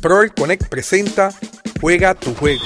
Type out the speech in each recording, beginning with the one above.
Proel Connect presenta Juega tu juego.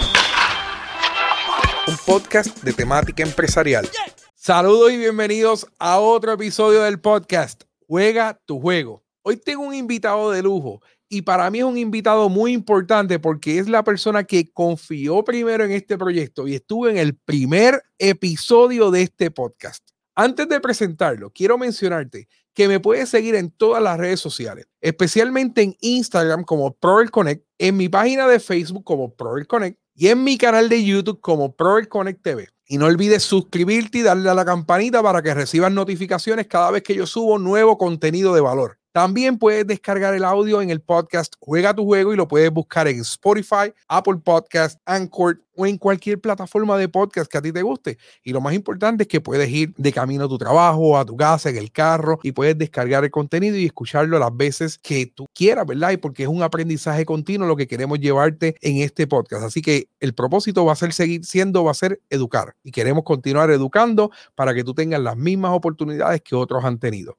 Un podcast de temática empresarial. Saludos y bienvenidos a otro episodio del podcast Juega tu juego. Hoy tengo un invitado de lujo y para mí es un invitado muy importante porque es la persona que confió primero en este proyecto y estuvo en el primer episodio de este podcast. Antes de presentarlo, quiero mencionarte que me puedes seguir en todas las redes sociales, especialmente en Instagram como Proel Connect, en mi página de Facebook como Proel Connect y en mi canal de YouTube como Proel Connect TV. Y no olvides suscribirte y darle a la campanita para que recibas notificaciones cada vez que yo subo nuevo contenido de valor. También puedes descargar el audio en el podcast Juega tu juego y lo puedes buscar en Spotify, Apple Podcast, Anchor o en cualquier plataforma de podcast que a ti te guste. Y lo más importante es que puedes ir de camino a tu trabajo, a tu casa, en el carro y puedes descargar el contenido y escucharlo las veces que tú quieras, ¿verdad? Y porque es un aprendizaje continuo lo que queremos llevarte en este podcast. Así que el propósito va a ser seguir siendo, va a ser educar. Y queremos continuar educando para que tú tengas las mismas oportunidades que otros han tenido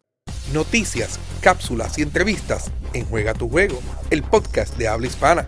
noticias, cápsulas y entrevistas en Juega tu Juego, el podcast de habla hispana.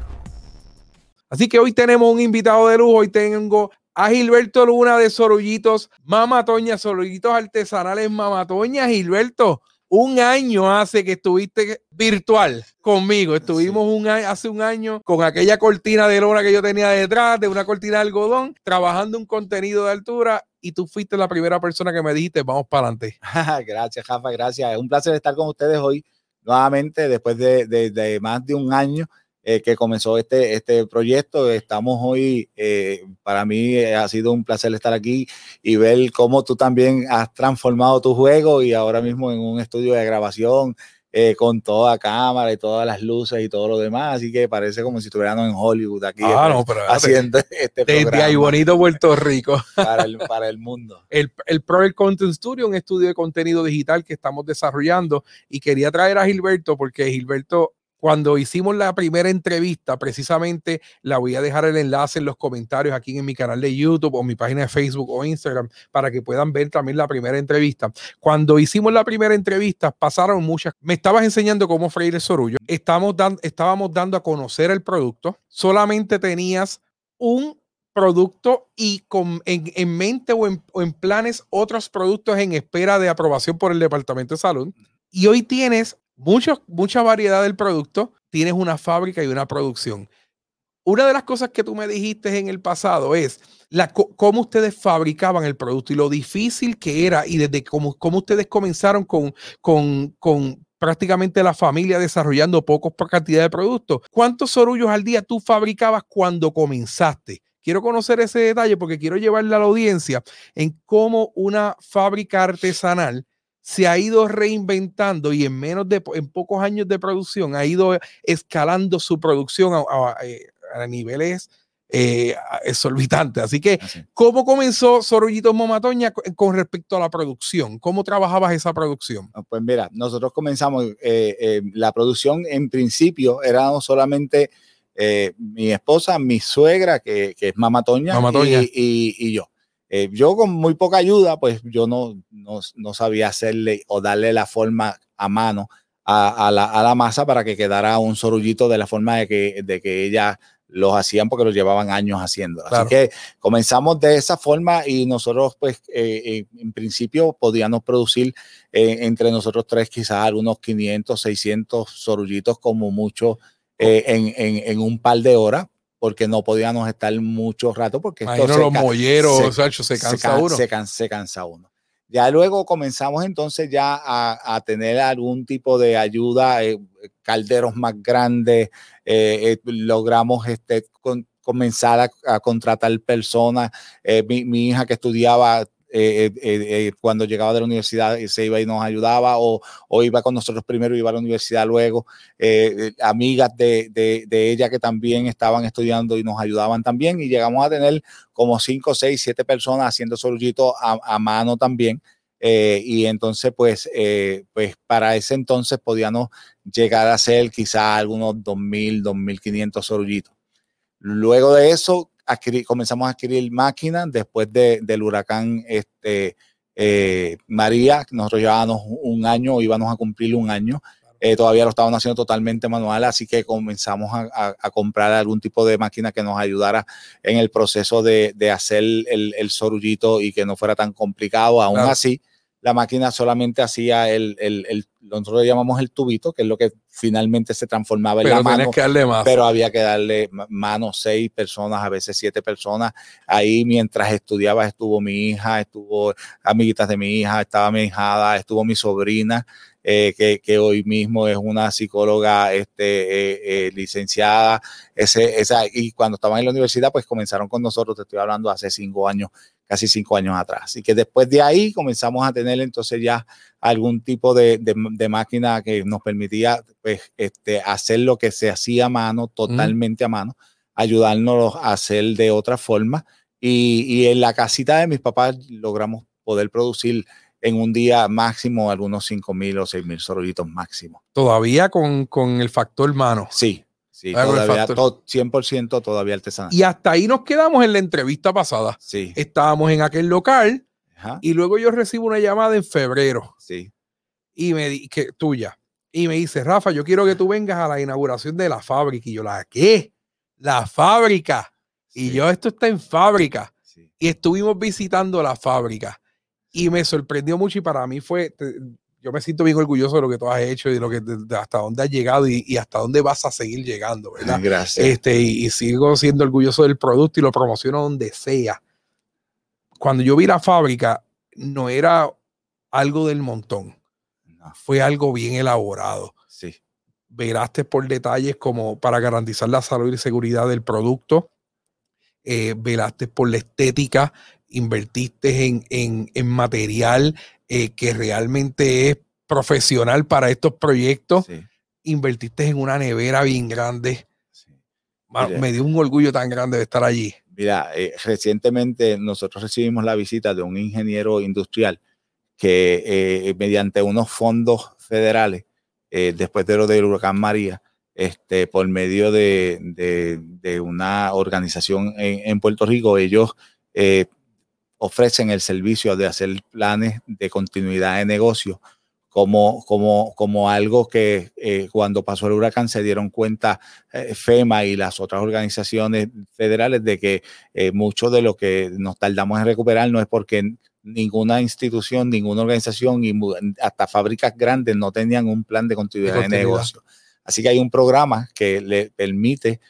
Así que hoy tenemos un invitado de lujo. Hoy tengo a Gilberto Luna de Sorullitos Mamatoña, Sorullitos Artesanales Mamatoña. Gilberto, un año hace que estuviste virtual conmigo. Estuvimos un hace un año con aquella cortina de lona que yo tenía detrás, de una cortina de algodón, trabajando un contenido de altura y tú fuiste la primera persona que me dijiste, vamos para adelante. gracias, Jafa, gracias. Es un placer estar con ustedes hoy nuevamente, después de, más de un año eh, que comenzó este, este proyecto. Estamos hoy, eh, para mí eh, ha sido un placer estar aquí y ver cómo tú también has transformado tu juego y ahora mismo en un estudio de grabación eh, con toda cámara y todas las luces y todo lo demás, así que parece como si estuviéramos en Hollywood aquí ah, no, pero, haciendo este programa. y bonito Puerto Rico. Para el, para el mundo. El, el Content Studio, un estudio de contenido digital que estamos desarrollando y quería traer a Gilberto porque Gilberto cuando hicimos la primera entrevista, precisamente la voy a dejar el enlace en los comentarios aquí en mi canal de YouTube o mi página de Facebook o Instagram para que puedan ver también la primera entrevista. Cuando hicimos la primera entrevista, pasaron muchas. Me estabas enseñando cómo freír el sorullo. Estamos estábamos dando a conocer el producto. Solamente tenías un producto y con, en, mente o en, o en planes otros productos en espera de aprobación por el Departamento de Salud. Y hoy tienes mucha variedad del producto, tienes una fábrica y una producción. Una de las cosas que tú me dijiste en el pasado es la, cómo ustedes fabricaban el producto y lo difícil que era y desde cómo, cómo ustedes comenzaron con, con, con prácticamente la familia desarrollando pocos por cantidad de productos. ¿Cuántos sorullos al día tú fabricabas cuando comenzaste? Quiero conocer ese detalle porque quiero llevarle a la audiencia en cómo una fábrica artesanal se ha ido reinventando y en menos de en pocos años de producción ha ido escalando su producción a, eh, niveles eh, exorbitantes. Así que, ¿cómo comenzó Sorullitos Momatoña con respecto a la producción? ¿Cómo trabajabas esa producción? Ah, pues mira, nosotros comenzamos eh, la producción en principio éramos solamente mi esposa, mi suegra, que, es Mamatoña, y yo. Eh, yo con muy poca ayuda, pues yo no, no, sabía hacerle o darle la forma a mano a, la, masa para que quedara un sorullito de la forma de que, de que ella los hacían porque los llevaban años haciendo. Así que comenzamos de esa forma y nosotros, pues, eh, eh, en principio podíamos producir entre nosotros tres quizás algunos 500, 600 sorullitos como mucho en, en, un par de horas porque no podíamos estar mucho rato porque esto se, los molleros, se, se, cansa uno. Se, cansa uno. Ya luego comenzamos entonces ya a, tener algún tipo de ayuda, eh, calderos más grandes, eh, eh, logramos este, comenzar a, contratar personas. Mi, mi, hija que estudiaba eh, eh, eh, cuando llegaba de la universidad se iba y nos ayudaba o, iba con nosotros primero iba a la universidad luego, amigas de, ella que también estaban estudiando y nos ayudaban también y llegamos a tener como 5, 6, 7 personas haciendo solullitos a, mano también. y entonces, pues, pues para ese entonces podíamos llegar a hacer quizá algunos 2.000, 2.500 sorullitos. Luego de eso, comenzamos a adquirir máquinas después del huracán este, eh, María, nosotros llevábamos un año, íbamos a cumplir un año, Eh, todavía lo estaban haciendo totalmente manual, así que comenzamos a, comprar algún tipo de máquina que nos ayudara en el proceso de, hacer el, el, sorullito y que no fuera tan complicado. Aún así, la máquina solamente hacía el, el, nosotros le llamamos el tubito, que es lo que finalmente se transformaba en la mano. Que darle más. Pero había que darle mano, seis personas, a veces siete personas. Ahí mientras estudiaba estuvo mi hija, estuvo amiguitas de mi hija, estaba mi hijada, estuvo mi sobrina. Eh, que, que, hoy mismo es una psicóloga este, eh, eh, licenciada. Ese, esa, y cuando estaban en la universidad, pues comenzaron con nosotros, te estoy hablando hace cinco años, casi cinco años atrás. Y que después de ahí comenzamos a tener entonces ya algún tipo de, de, máquina que nos permitía pues, este, hacer lo que se hacía a mano, totalmente a mano, ayudarnos a hacer de otra forma. Y, y en la casita de mis papás logramos poder producir en un día máximo algunos 5 mil o 6 mil sorollitos máximo. Todavía con, con el factor mano. Sí, sí, todavía 100% todavía artesanal. Y hasta ahí nos quedamos en la entrevista pasada. Sí. Estábamos en aquel local y luego yo recibo una llamada en febrero. Sí. Y me di, que tuya. Y me dice, Rafa, yo quiero que tú vengas a la inauguración de la fábrica. Y yo, ¿la qué? La fábrica. Y yo, esto está en fábrica. Y estuvimos visitando la fábrica y me sorprendió mucho y para mí fue, yo me siento bien orgulloso de lo que tú has hecho y de lo que hasta dónde has llegado y, hasta dónde vas a seguir llegando, ¿verdad? Gracias. Este, y, sigo siendo orgulloso del producto y lo promociono donde sea. Cuando yo vi la fábrica, no era algo del montón, fue algo bien elaborado. Sí. Veraste por detalles como para garantizar la salud y seguridad del producto. Eh, velaste por la estética, invertiste en, material eh, que realmente es profesional para estos proyectos, invertiste en una nevera bien grande. me dio un orgullo tan grande de estar allí. Mira, eh, recientemente nosotros recibimos la visita de un ingeniero industrial que eh, mediante unos fondos federales, después de lo del huracán María, este, por medio de, una organización en, Puerto Rico, ellos ofrecen el servicio de hacer planes de continuidad de negocio como, como, como algo que eh, cuando pasó el huracán se dieron cuenta eh, FEMA y las otras organizaciones federales de que eh, mucho de lo que nos tardamos en recuperar no es porque ninguna institución, ninguna organización y hasta fábricas grandes no tenían un plan de continuidad de, negocio. Así que hay un programa que le permite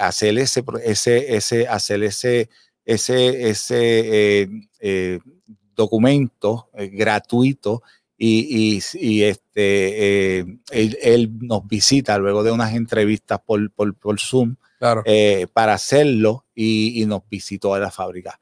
hacer ese, ese, ese, hacer ese ese, ese eh, eh, documento eh, gratuito y, este, él, nos visita luego de unas entrevistas por, por, Zoom para hacerlo y, nos visitó a la fábrica.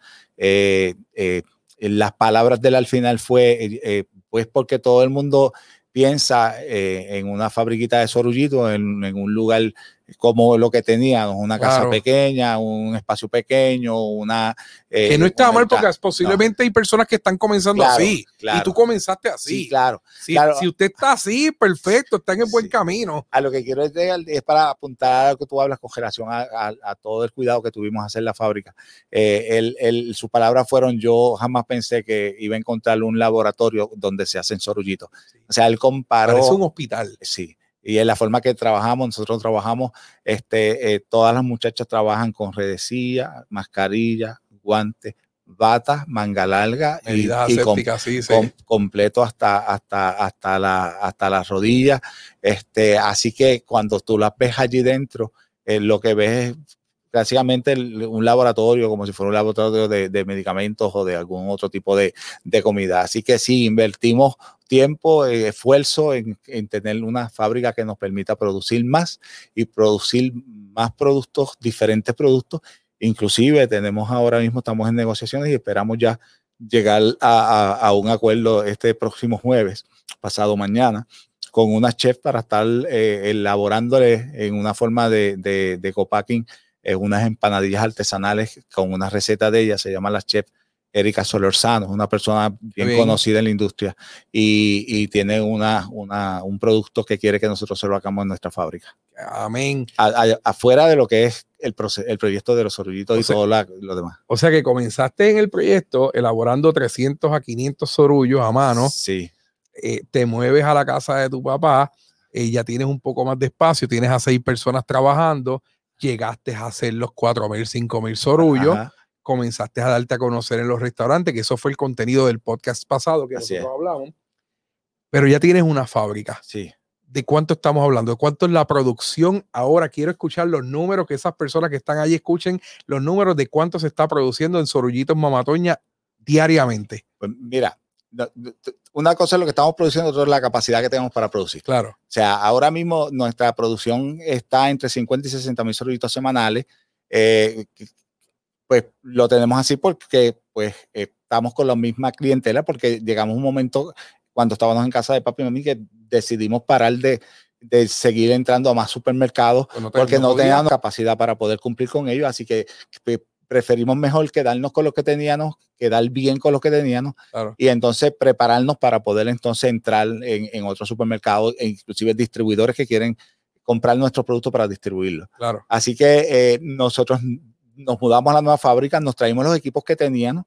las palabras de él al final fue, pues porque todo el mundo piensa en una fabriquita de sorullito, en, en un lugar como lo que teníamos, una casa pequeña, un espacio pequeño, una... Eh, que no está mal porque posiblemente hay personas que están comenzando así y tú comenzaste así. Sí, claro, si, Si usted está así, perfecto, está en el buen camino. A lo que quiero decir es para apuntar a lo que tú hablas con relación a, todo el cuidado que tuvimos a hacer la fábrica. Eh, el, sus palabras fueron, yo jamás pensé que iba a encontrar un laboratorio donde se hacen sorullitos. O sea, él comparó... Es un hospital. Sí y en la forma que trabajamos, nosotros trabajamos, este, eh, todas las muchachas trabajan con redecilla, mascarilla, guantes, batas, manga larga y, completo hasta, hasta, hasta, la, hasta las rodillas. Este, así que cuando tú las ves allí dentro, eh, lo que ves es básicamente un laboratorio, como si fuera un laboratorio de, medicamentos o de algún otro tipo de, comida. Así que sí, invertimos tiempo, eh, esfuerzo en, tener una fábrica que nos permita producir más y producir más productos, diferentes productos. Inclusive tenemos ahora mismo, estamos en negociaciones y esperamos ya llegar a, un acuerdo este próximo jueves, pasado mañana, con una chef para estar eh, elaborándole en una forma de, de, de copacking unas empanadillas artesanales con una receta de ella, se llama la chef Erika Solorzano, una persona bien, conocida en la industria y, tiene una, un producto que quiere que nosotros se lo hagamos en nuestra fábrica. Amén. afuera de lo que es el, el proyecto de los sorullitos y todo lo demás. O sea que comenzaste en el proyecto elaborando 300 a 500 sorullos a mano. Sí. Eh, te mueves a la casa de tu papá eh, ya tienes un poco más de espacio, tienes a seis personas trabajando, llegaste a hacer los cuatro mil, cinco mil sorullos, Ajá. Comenzaste a darte a conocer en los restaurantes, que eso fue el contenido del podcast pasado que Así nosotros hablamos. Pero ya tienes una fábrica. Sí. ¿De cuánto estamos hablando? ¿De cuánto es la producción? Ahora quiero escuchar los números, que esas personas que están allí escuchen los números de cuánto se está produciendo en Sorullitos Mamatoña diariamente. Pues mira, una cosa es lo que estamos produciendo, otra es la capacidad que tenemos para producir. Claro, O sea, ahora mismo nuestra producción está entre 50 y 60 mil sorbitos semanales. Eh, pues lo tenemos así porque pues estamos con la misma clientela porque llegamos a un momento cuando estábamos en casa de papi y mami que decidimos parar de, de seguir entrando a más supermercados pues no te- porque no, teníamos capacidad para poder cumplir con ellos, así que pues, preferimos mejor quedarnos con lo que teníamos, quedar bien con lo que teníamos Claro, y entonces prepararnos para poder entonces entrar en, en otros supermercados e inclusive distribuidores que quieren comprar nuestros productos para distribuirlos. claro. Así que eh, nosotros nos mudamos a la nueva fábrica, nos traímos los equipos que teníamos.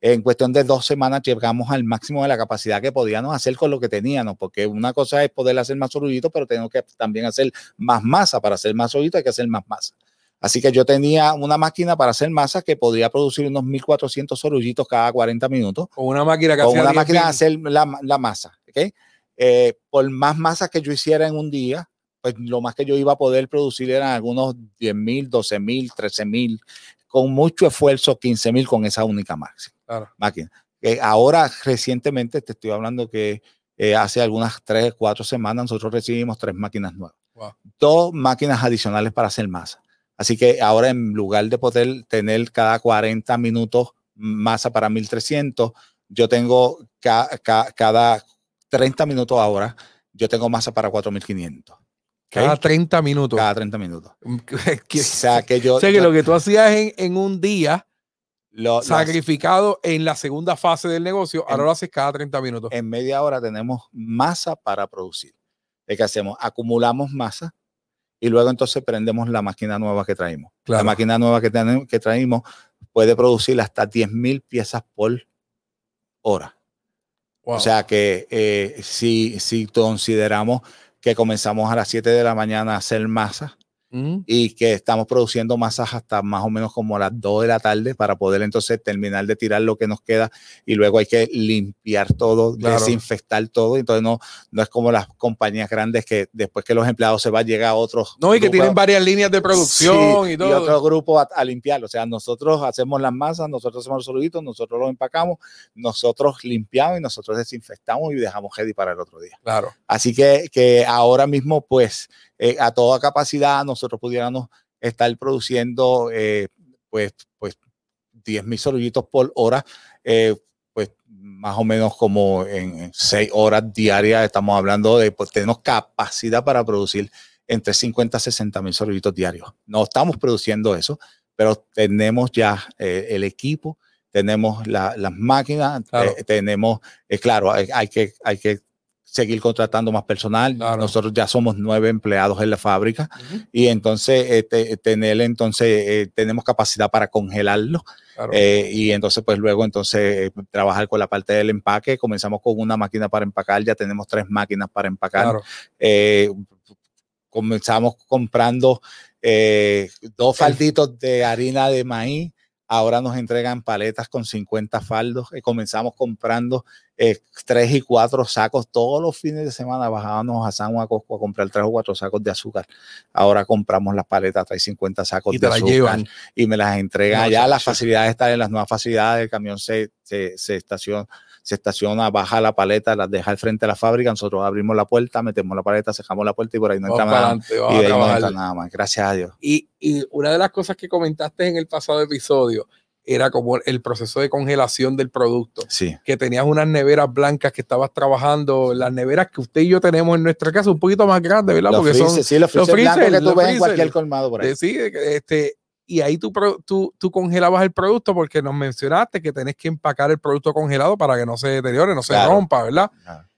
En cuestión de dos semanas llegamos al máximo de la capacidad que podíamos hacer con lo que teníamos, porque una cosa es poder hacer más sorullitos, pero tenemos que también hacer más masa. Para hacer más sorullitos hay que hacer más masa. Así que yo tenía una máquina para hacer masa que podría producir unos 1400 sorullitos cada 40 minutos Con una máquina que con una 10 máquina de hacer la, la masa. ¿ok? Eh, por más masa que yo hiciera en un día, pues lo más que yo iba a poder producir eran algunos 10 mil, 12 mil, 13 mil, con mucho esfuerzo, 15 mil con esa única máxima, Claro. máquina. Eh, ahora, recientemente, te estoy hablando que eh, hace algunas 3, 4 semanas nosotros recibimos tres máquinas nuevas. Wow. Dos máquinas adicionales para hacer masa. Así que ahora en lugar de poder tener cada 40 minutos masa para 1300, yo tengo ca- ca- cada 30 minutos ahora, yo tengo masa para 4500. Cada 30 minutos. Cada 30 minutos. Que- O sea que yo, o sea que yo lo que tú hacías en, en un día, lo- lo- sacrificado en la segunda fase del negocio, ahora lo haces cada 30 minutos. en media hora tenemos masa para producir. ¿Qué hacemos? Acumulamos masa y luego entonces prendemos la máquina nueva que traímos. La Claro. máquina nueva que, tenemos, que traímos puede producir hasta 10.000 piezas por hora. Wow. O sea que eh, si, si consideramos que comenzamos a las 7 de la mañana a hacer masa Mm, y que estamos produciendo masas hasta más o menos como las 2 de la tarde para poder entonces terminar de tirar lo que nos queda y luego hay que limpiar todo, Claro. desinfectar todo. Entonces no, no es como las compañías grandes que después que los empleados se van llega a otros. No, y que tienen varias líneas de producción Sí, y todo. otro grupo a, a limpiar. O sea, nosotros hacemos las masas, nosotros hacemos los soluditos, nosotros los empacamos, nosotros limpiamos y nosotros desinfectamos y dejamos ready para el otro día. Claro, Así que, que ahora mismo, pues, eh, a toda capacidad, nosotros pudiéramos estar produciendo, eh, pues, pues, 10 mil sorullitos por hora, eh, pues, más o menos como en 6 horas diarias, estamos hablando de, pues, tenemos capacidad para producir entre 50 a 60 mil sorullitos diarios. No estamos produciendo eso, pero tenemos ya eh, el equipo, tenemos la- las máquinas, Claro. tenemos, claro, hay, hay que, hay que seguir contratando más personal. Claro. Nosotros ya somos nueve empleados en la fábrica y entonces eh, te- tener entonces eh, tenemos capacidad para congelarlo claro. eh, y entonces pues luego entonces eh, trabajar con la parte del empaque. Comenzamos con una máquina para empacar, ya tenemos tres máquinas para empacar. claro. Eh, comenzamos comprando dos falditos de harina de maíz. Ahora nos entregan paletas con 50 faldos. Comenzamos comprando eh, tres y cuatro sacos. Todos los fines de semana bajábamos a San Juan a Costco a comprar tres o cuatro sacos de azúcar. Ahora compramos las paletas, trae 50 sacos Y de azúcar llevan. y me las entregan No, allá. Las facilidades están en las nuevas facilidades. El camión se, se, se estaciona, se estaciona, baja la paleta, las deja al frente de la fábrica. Nosotros abrimos la puerta, metemos la paleta, cerramos la puerta y por ahí no entra nada. adelante, Y ahí no entra nada más. Gracias a Dios. Y, y una de las cosas que comentaste en el pasado episodio era como el proceso de congelación del producto. Sí. Que tenías unas neveras blancas que estabas trabajando, las neveras que usted y yo tenemos en nuestra casa, un poquito más grandes, ¿verdad? Los Porque freezer, son sí, los los freezer blancos freezer, que los ves en cualquier colmado por ahí. de- sí, este, y ahí tú, tú, tú congelabas el producto porque nos mencionaste que tenés que empacar el producto congelado para que no se deteriore, no se Claro. rompa, ¿verdad? Ajá.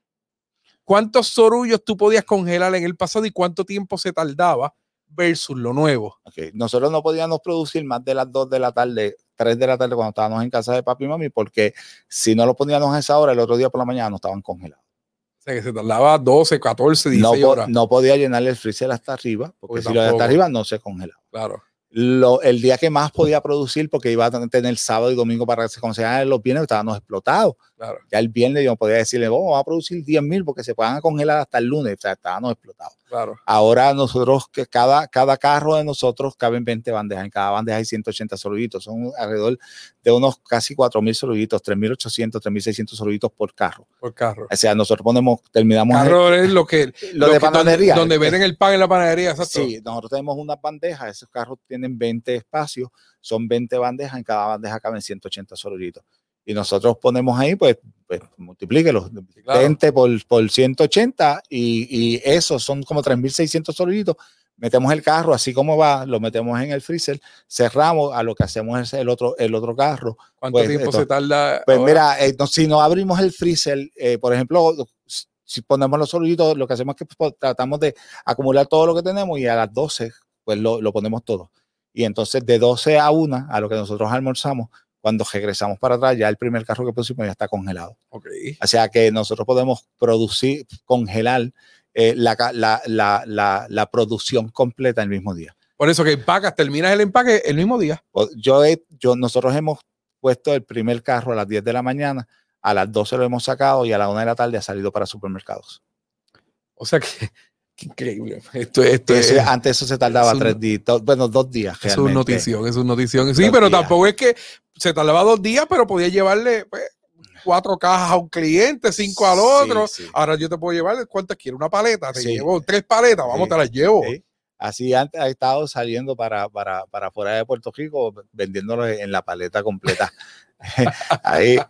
¿Cuántos sorullos tú podías congelar en el pasado y cuánto tiempo se tardaba versus lo nuevo? Nosotros no podíamos producir más de las 2 de la tarde, 3 de la tarde cuando estábamos en casa de papi y mami, porque si no lo poníamos a esa hora, el otro día por la mañana no estaban congelados. sea, que se tardaba 12, 14, 16 no, po- horas. no podía llenarle el freezer hasta arriba, porque Porque si lo de hasta arriba no se congelaba. Claro. Lo- el día que más podía producir, porque iba a tener sábado y domingo para que se consideran los viernes, estábamos explotados. Claro. Ya el viernes yo podía decirle, "Oh, vamos a producir 10 mil porque se puedan congelar hasta el lunes. O sea, estábamos explotados. Claro. Ahora nosotros, que cada, cada carro de nosotros caben 20 bandejas. En cada bandeja hay 180 soluditos. Son alrededor de unos casi 4.000 soluditos, 3.800, 3.600 soluditos por carro. Por carro. O sea, nosotros ponemos, terminamos el- Carro es lo que. lo de que- panadería. Donde, donde venden el pan en la panadería, exacto. Sí, nosotros tenemos una bandeja, esos carros tienen 20 espacios, son 20 bandejas, en cada bandeja caben 180 soluditos. Y nosotros ponemos ahí, pues, pues multiplíquelos, claro. 20 por, por 180 y, y esos son como 3.600 soluditos. Metemos el carro así como va, lo metemos en el freezer, cerramos, a lo que hacemos es el otro, el otro carro. ¿Cuánto Pues, tiempo esto- se tarda? Pues ahora? mira, eh, no- si no abrimos el freezer, eh, por ejemplo, si ponemos los soluditos, lo que hacemos es que pues, tratamos de acumular todo lo que tenemos y a las 12, pues lo, lo ponemos todo. Y entonces de 12 a 1, a lo que nosotros almorzamos, cuando regresamos para atrás, ya el primer carro que pusimos ya está congelado. Ok. O sea que nosotros podemos producir, congelar eh, la, la, la, la, producción completa el mismo día. Por eso que empacas, terminas el empaque el mismo día. Yo, he- yo, nosotros hemos puesto el primer carro a las 10 de la mañana, a las 12 lo hemos sacado y a la 1 de la tarde ha salido para supermercados. O sea que, qué increíble. Esto, esto es, antes eso se tardaba es un- tres días, bueno, dos días. es un realmente. notición, es un notición. Sí, Dos pero días. tampoco es que se tardaba dos días, pero podía llevarle pues, cuatro cajas a un cliente, cinco al otro. sí. Ahora yo te puedo llevar, ¿cuántas quiero? Una paleta, te Sí. llevo tres paletas, vamos, te las llevo. Sí. Así antes ha estado saliendo para, para, para fuera de Puerto Rico, vendiéndolo en la paleta completa. Ahí.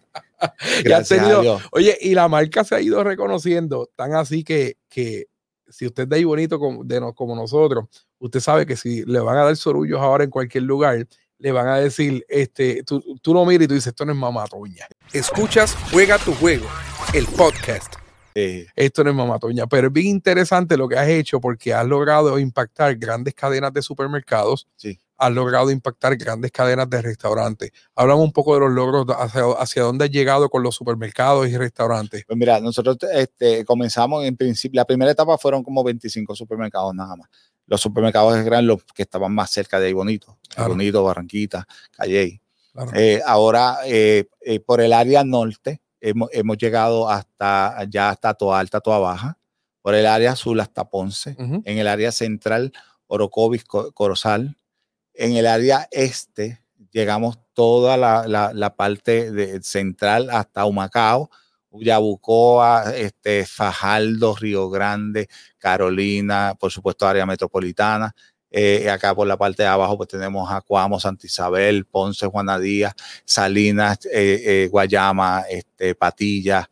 Ya has tenido-. Oye, y la marca se ha ido reconociendo tan así que, que si usted es de ahí bonito como, de no- como nosotros, usted sabe que si le van a dar sorullos ahora en cualquier lugar, le van a decir, este, tú, tú lo miras y tú dices, esto no es mamatoña. Escuchas Juega tu Juego, el podcast. Sí. Esto no es mamatoña, pero es bien interesante lo que has hecho porque has logrado impactar grandes cadenas de supermercados, Sí. Has logrado impactar grandes cadenas de restaurantes. Hablamos un poco de los logros, hacia, hacia dónde has llegado con los supermercados y restaurantes. Pues mira, nosotros este, comenzamos en principio, la primera etapa fueron como 25 supermercados nada más. Los supermercados eran los que estaban más cerca de ahí Bonito, Claro. Bonito, Barranquita. Claro. Eh, ahora, eh, eh, por el área norte, hemos, hemos llegado hasta ya hasta Toa Alta, Toa Baja. Por el área sur hasta Ponce. En el área central, Orocovis, Co- Corozal. En el área este, llegamos toda la, la- parte central hasta Humacao, Yabucoa, este, Fajardo, Río Grande, Carolina, por supuesto, área metropolitana. Eh, acá por la parte de abajo pues tenemos Acuamo, Santa Isabel, Ponce, Juana Díaz, Salinas, eh, eh, Guayama, este, Patilla,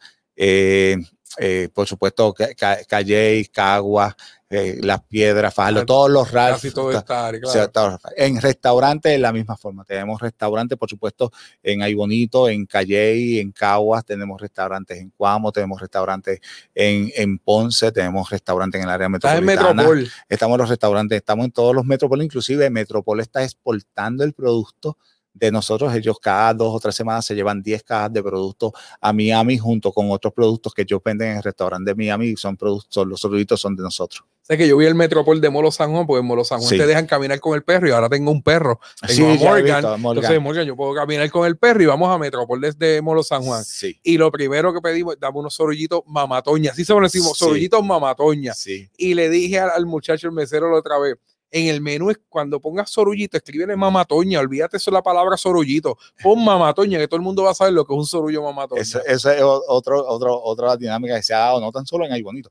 por supuesto Ca- Ca- Calley, Cagua, eh, Las Piedras, Fajardo, Claro, todos los RAF. Casi todo claro. todos- En restaurantes de la misma forma. Tenemos restaurantes, por supuesto, en Ay Bonito, en Calley, en Caguas, tenemos restaurantes en Cuamo, tenemos restaurantes en, en Ponce, tenemos restaurantes en el área Estás en metropolitana. Metropol. Estamos en los restaurantes, estamos en todos los Metropol, inclusive Metropol está exportando el producto de nosotros. Ellos cada dos o tres semanas se llevan 10 cajas de productos a Miami junto con otros productos que ellos venden en el restaurante de Miami. Son productos, los productos son de nosotros. Sé que yo vi el Metropol de Molo San Juan, porque en Molo San Juan Sí. te dejan caminar con el perro y ahora tengo un perro. Tengo Sí, a ya he Morgan. visto, Morgan. Entonces, Morgan, yo puedo caminar con el perro y vamos a Metropol desde Molo San Juan. Sí, Y lo primero que pedimos, dame unos sorullitos mamatoña. Así se lo decimos, sorullitos mamatoña. Y le dije al, al muchacho, el mesero, la otra vez, en el menú, es cuando pongas sorullito, escríbele mamatoña. Olvídate eso la palabra sorullito. Pon mamatoña, que todo el mundo va a saber lo que es un sorullo mamatoña. Eso, eso es otro, otro, otra dinámica que se ha dado, no tan solo en Ay Bonito.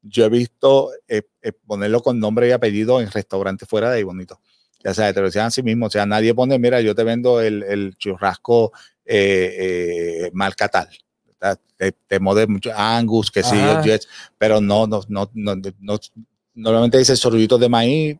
Yo he visto eh, eh, ponerlo con nombre y apellido en restaurantes fuera de Ay Bonito. Ya sea, te lo decían a sí mismo. O sea, nadie pone, mira, yo te vendo el, el churrasco eh, eh, marca tal. Te, te mucho Angus, que sí, pero no, no, no, no, no- normalmente dice sorullitos de maíz,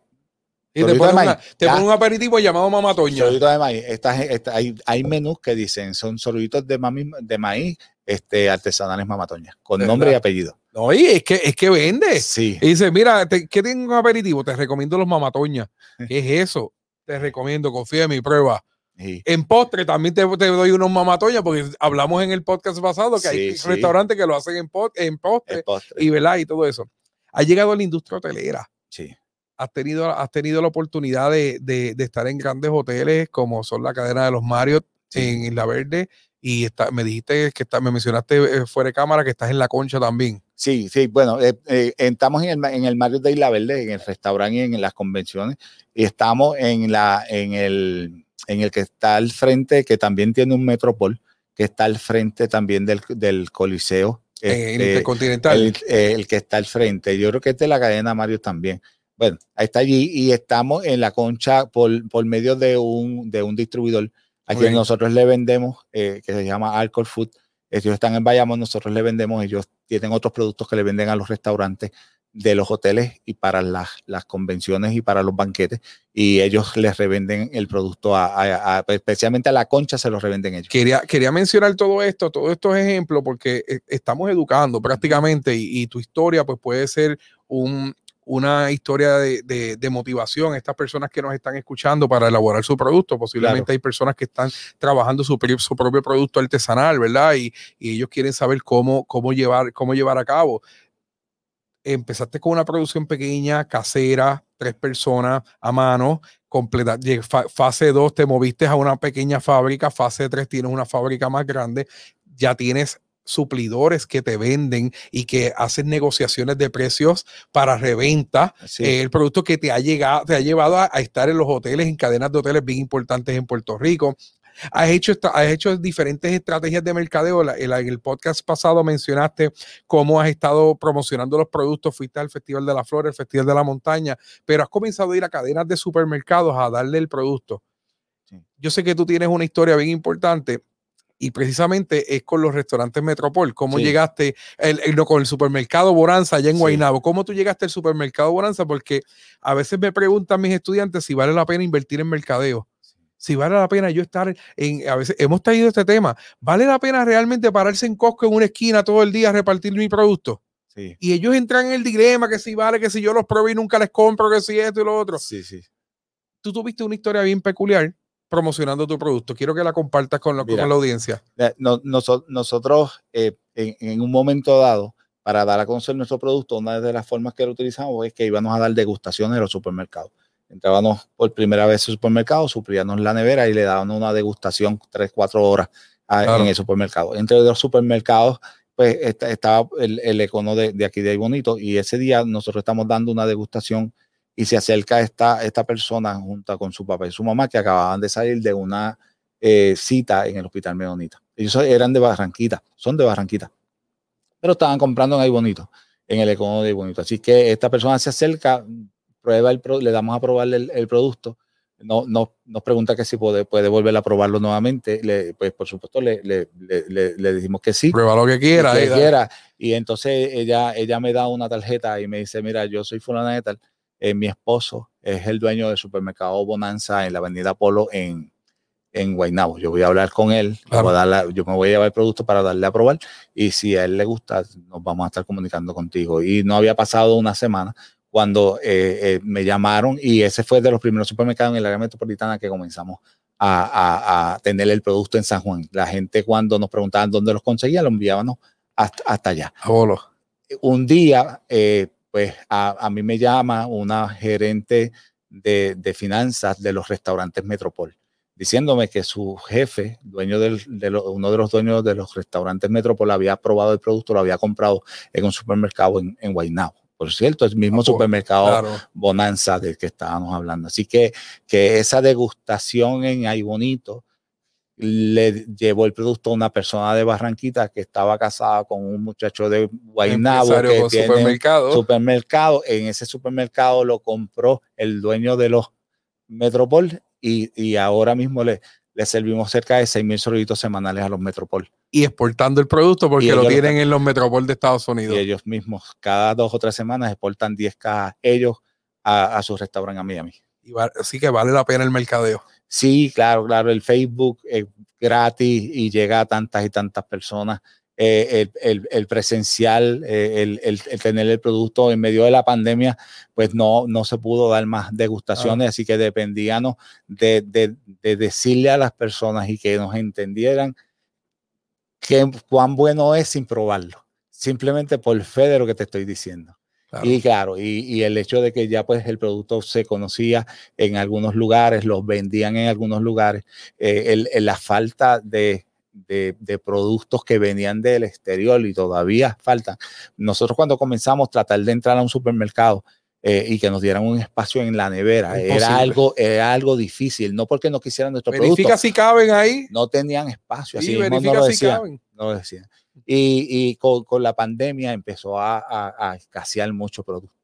y te ponen, una- te un aperitivo llamado mamatoña. Sorullitos de maíz. Esta, esta- hay, hay menús que dicen son sorullitos de, mami- de maíz este, artesanales mamatoñas, con ¿Verdad? nombre y apellido. Y es que, es que vende. Sí. Y dice, mira, te- ¿qué tengo un aperitivo? Te recomiendo los mamatoñas. ¿Qué es eso? Te recomiendo, confía en mi prueba. En postre también te, doy unos mamatoñas porque hablamos en el podcast pasado que hay restaurantes que lo hacen en, en postre, y ¿verdad? y todo eso. Ha llegado a la industria hotelera. Sí. Has tenido, has tenido la oportunidad de, de, estar en grandes hoteles como son la cadena de los Marriott en Isla Verde y está, me dijiste que está, me mencionaste eh, fuera de cámara que estás en la concha también. Sí, sí, bueno, eh, eh, estamos en el, en el Marriott de Isla Verde, en el restaurante y en las convenciones, y estamos en, la, en el en el que está al frente, que también tiene un Metropol, que está al frente también del, del Coliseo. En el este, Intercontinental. El, que está al frente. Yo creo que es de la cadena Mario también. Bueno, ahí está allí y estamos en la concha por, por medio de un, de un distribuidor a quien nosotros le vendemos, eh, que se llama Alcohol Food. Ellos están en Bayamón, nosotros le vendemos, ellos tienen otros productos que le venden a los restaurantes de los hoteles y para las, las, convenciones y para los banquetes y ellos les revenden el producto a, especialmente a la concha se los revenden ellos. Quería, quería mencionar todo esto, todos estos ejemplos porque eh, estamos educando prácticamente y, tu historia pues puede ser un, una historia de, de, motivación a estas personas que nos están escuchando para elaborar su producto. Posiblemente hay personas que están trabajando su, su propio producto artesanal, ¿verdad? Y, y, ellos quieren saber cómo, cómo, llevar, cómo llevar a cabo empezaste con una producción pequeña, casera, tres personas a mano, completa. Fase 2 te moviste a una pequeña fábrica, fase 3 tienes una fábrica más grande, ya tienes suplidores que te venden y que hacen negociaciones de precios para reventa. el producto que te ha llegado, te ha llevado a, estar en los hoteles, en cadenas de hoteles bien importantes en Puerto Rico. Has hecho, has hecho diferentes estrategias de mercadeo. En, el podcast pasado mencionaste cómo has estado promocionando los productos. Fuiste al Festival de la Flor, el Festival de la Montaña, pero has comenzado a ir a cadenas de supermercados a darle el producto. Yo sé que tú tienes una historia bien importante y precisamente es con los restaurantes Metropol. ¿Cómo llegaste el, con el supermercado Bonanza allá en Guaynabo? ¿Cómo tú llegaste al supermercado Bonanza? Porque a veces me preguntan mis estudiantes si vale la pena invertir en mercadeo si vale la pena yo estar en, a veces hemos traído este tema, ¿vale la pena realmente pararse en Costco en una esquina todo el día a repartir mi producto? Sí. Y ellos entran en el dilema que si vale, que si yo los probé y nunca les compro, que si esto y lo otro. Sí, sí. Tú tuviste una historia bien peculiar promocionando tu producto. Quiero que la compartas con la, con la audiencia. nosotros, eh, en, en, un momento dado, para dar a conocer nuestro producto, una de las formas que lo utilizamos es que íbamos a dar degustaciones en los supermercados. Entrábamos por primera vez al supermercado, suplíamos la nevera y le daban una degustación 3, 4 horas en el supermercado. Entre los supermercados, pues estaba el, el econo de, de, aquí de Bonito y ese día nosotros estamos dando una degustación y se acerca esta, esta persona junto con su papá y su mamá que acababan de salir de una eh, cita en el hospital Medonita. Ellos eran de Barranquita, son de Barranquita, pero estaban comprando en ahí bonito, en el econo de bonito. Así que esta persona se acerca, prueba el le damos a probar el, producto, no, no, nos pregunta que si puede, puede volver a probarlo nuevamente, le, pues por supuesto le, le, le, decimos que sí. Prueba lo que quiera. Que quiera. Y entonces ella, ella me da una tarjeta y me dice, mira, yo soy fulana de tal, eh, mi esposo es el dueño del supermercado Bonanza en la avenida Polo en, en Guaynabo. Yo voy a hablar con él, yo me voy a llevar el producto para darle a probar y si a él le gusta, nos vamos a estar comunicando contigo. Y no había pasado una semana cuando eh, eh, me llamaron y ese fue de los primeros supermercados en el área metropolitana que comenzamos a, tener el producto en San Juan. La gente cuando nos preguntaban dónde los conseguía, lo enviábamos hasta, hasta allá. Un día, eh, pues a, mí me llama una gerente de, finanzas de los restaurantes Metropol, diciéndome que su jefe, dueño del, de uno de los dueños de los restaurantes Metropol, había probado el producto, lo había comprado en un supermercado en, en Guaynabo por cierto, el mismo supermercado Bonanza del que estábamos hablando. Así que, que esa degustación en Ay Bonito le llevó el producto a una persona de Barranquita que estaba casada con un muchacho de Guaynabo que tiene supermercado. supermercado. En ese supermercado lo compró el dueño de los Metropol y, y ahora mismo le, le servimos cerca de 6 mil solitos semanales a los Metropol y exportando el producto porque lo tienen en los Metropol de Estados Unidos. Y ellos mismos, cada dos o tres semanas, exportan 10 cajas ellos a, su restaurante a Miami. Y así que vale la pena el mercadeo. Sí, claro, claro. El Facebook es gratis y llega a tantas y tantas personas eh, el, presencial, eh, el, tener el producto en medio de la pandemia, pues no, no se pudo dar más degustaciones, así que dependíamos de, de, decirle a las personas y que nos entendieran que, cuán bueno es sin probarlo, simplemente por fe de lo que te estoy diciendo. Y claro, y, el hecho de que ya pues el producto se conocía en algunos lugares, los vendían en algunos lugares, eh, la falta de, de, productos que venían del exterior y todavía faltan. Nosotros cuando comenzamos a tratar de entrar a un supermercado eh, y que nos dieran un espacio en la nevera, era algo, era algo difícil, no porque no quisieran nuestro verifica si caben ahí. No tenían espacio, así no lo decían. No lo decían. Y, y con, con, la pandemia empezó a, a, a escasear mucho producto.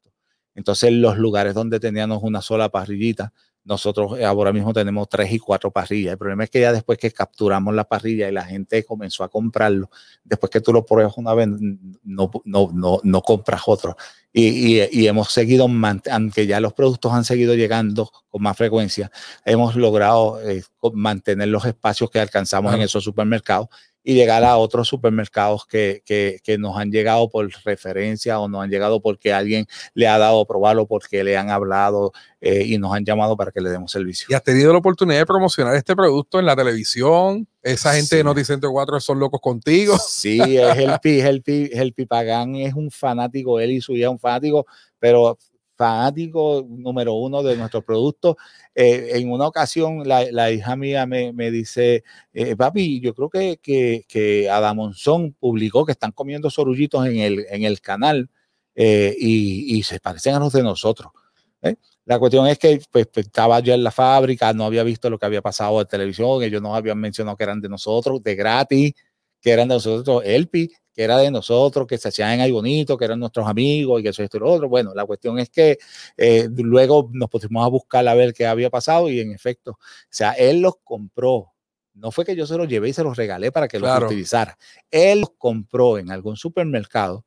Entonces los lugares donde teníamos una sola parrillita, nosotros eh, ahora mismo tenemos tres y cuatro parrillas. El problema es que ya después que capturamos la parrilla y la gente comenzó a comprarlo, después que tú lo pruebas una vez, no, no, no, no compras otro. Y, y, hemos seguido, aunque ya los productos han seguido llegando con más frecuencia, hemos logrado eh, mantener los espacios que alcanzamos en esos supermercados y llegar a otros supermercados que, que, que, nos han llegado por referencia o nos han llegado porque alguien le ha dado a probarlo, porque le han hablado eh, y nos han llamado para que le demos servicio. ¿Y has tenido la oportunidad de promocionar este producto en la televisión? Esa gente de Noticentro 4 son locos contigo. Sí, es el Pi, el Pi, el Pipagán es un fanático, él y su hija un fanático, pero fanático número uno de nuestro producto. Eh, en una ocasión, la, hija mía me, dice, eh, papi, yo creo que, que, que publicó que están comiendo sorullitos en el, en el canal eh, y, se parecen a los de nosotros. La cuestión es que pues, pues, estaba yo en la fábrica, no había visto lo que había pasado en televisión, ellos no habían mencionado que eran de nosotros, de gratis, que eran de nosotros, Elpi, que era de nosotros, que se hacían ahí bonito, que eran nuestros amigos y que eso, esto y lo otro. Bueno, la cuestión es que eh, luego nos pusimos a buscar a ver qué había pasado y en efecto, o sea, él los compró. No fue que yo se los llevé y se los regalé para que los utilizara. Él los compró en algún supermercado,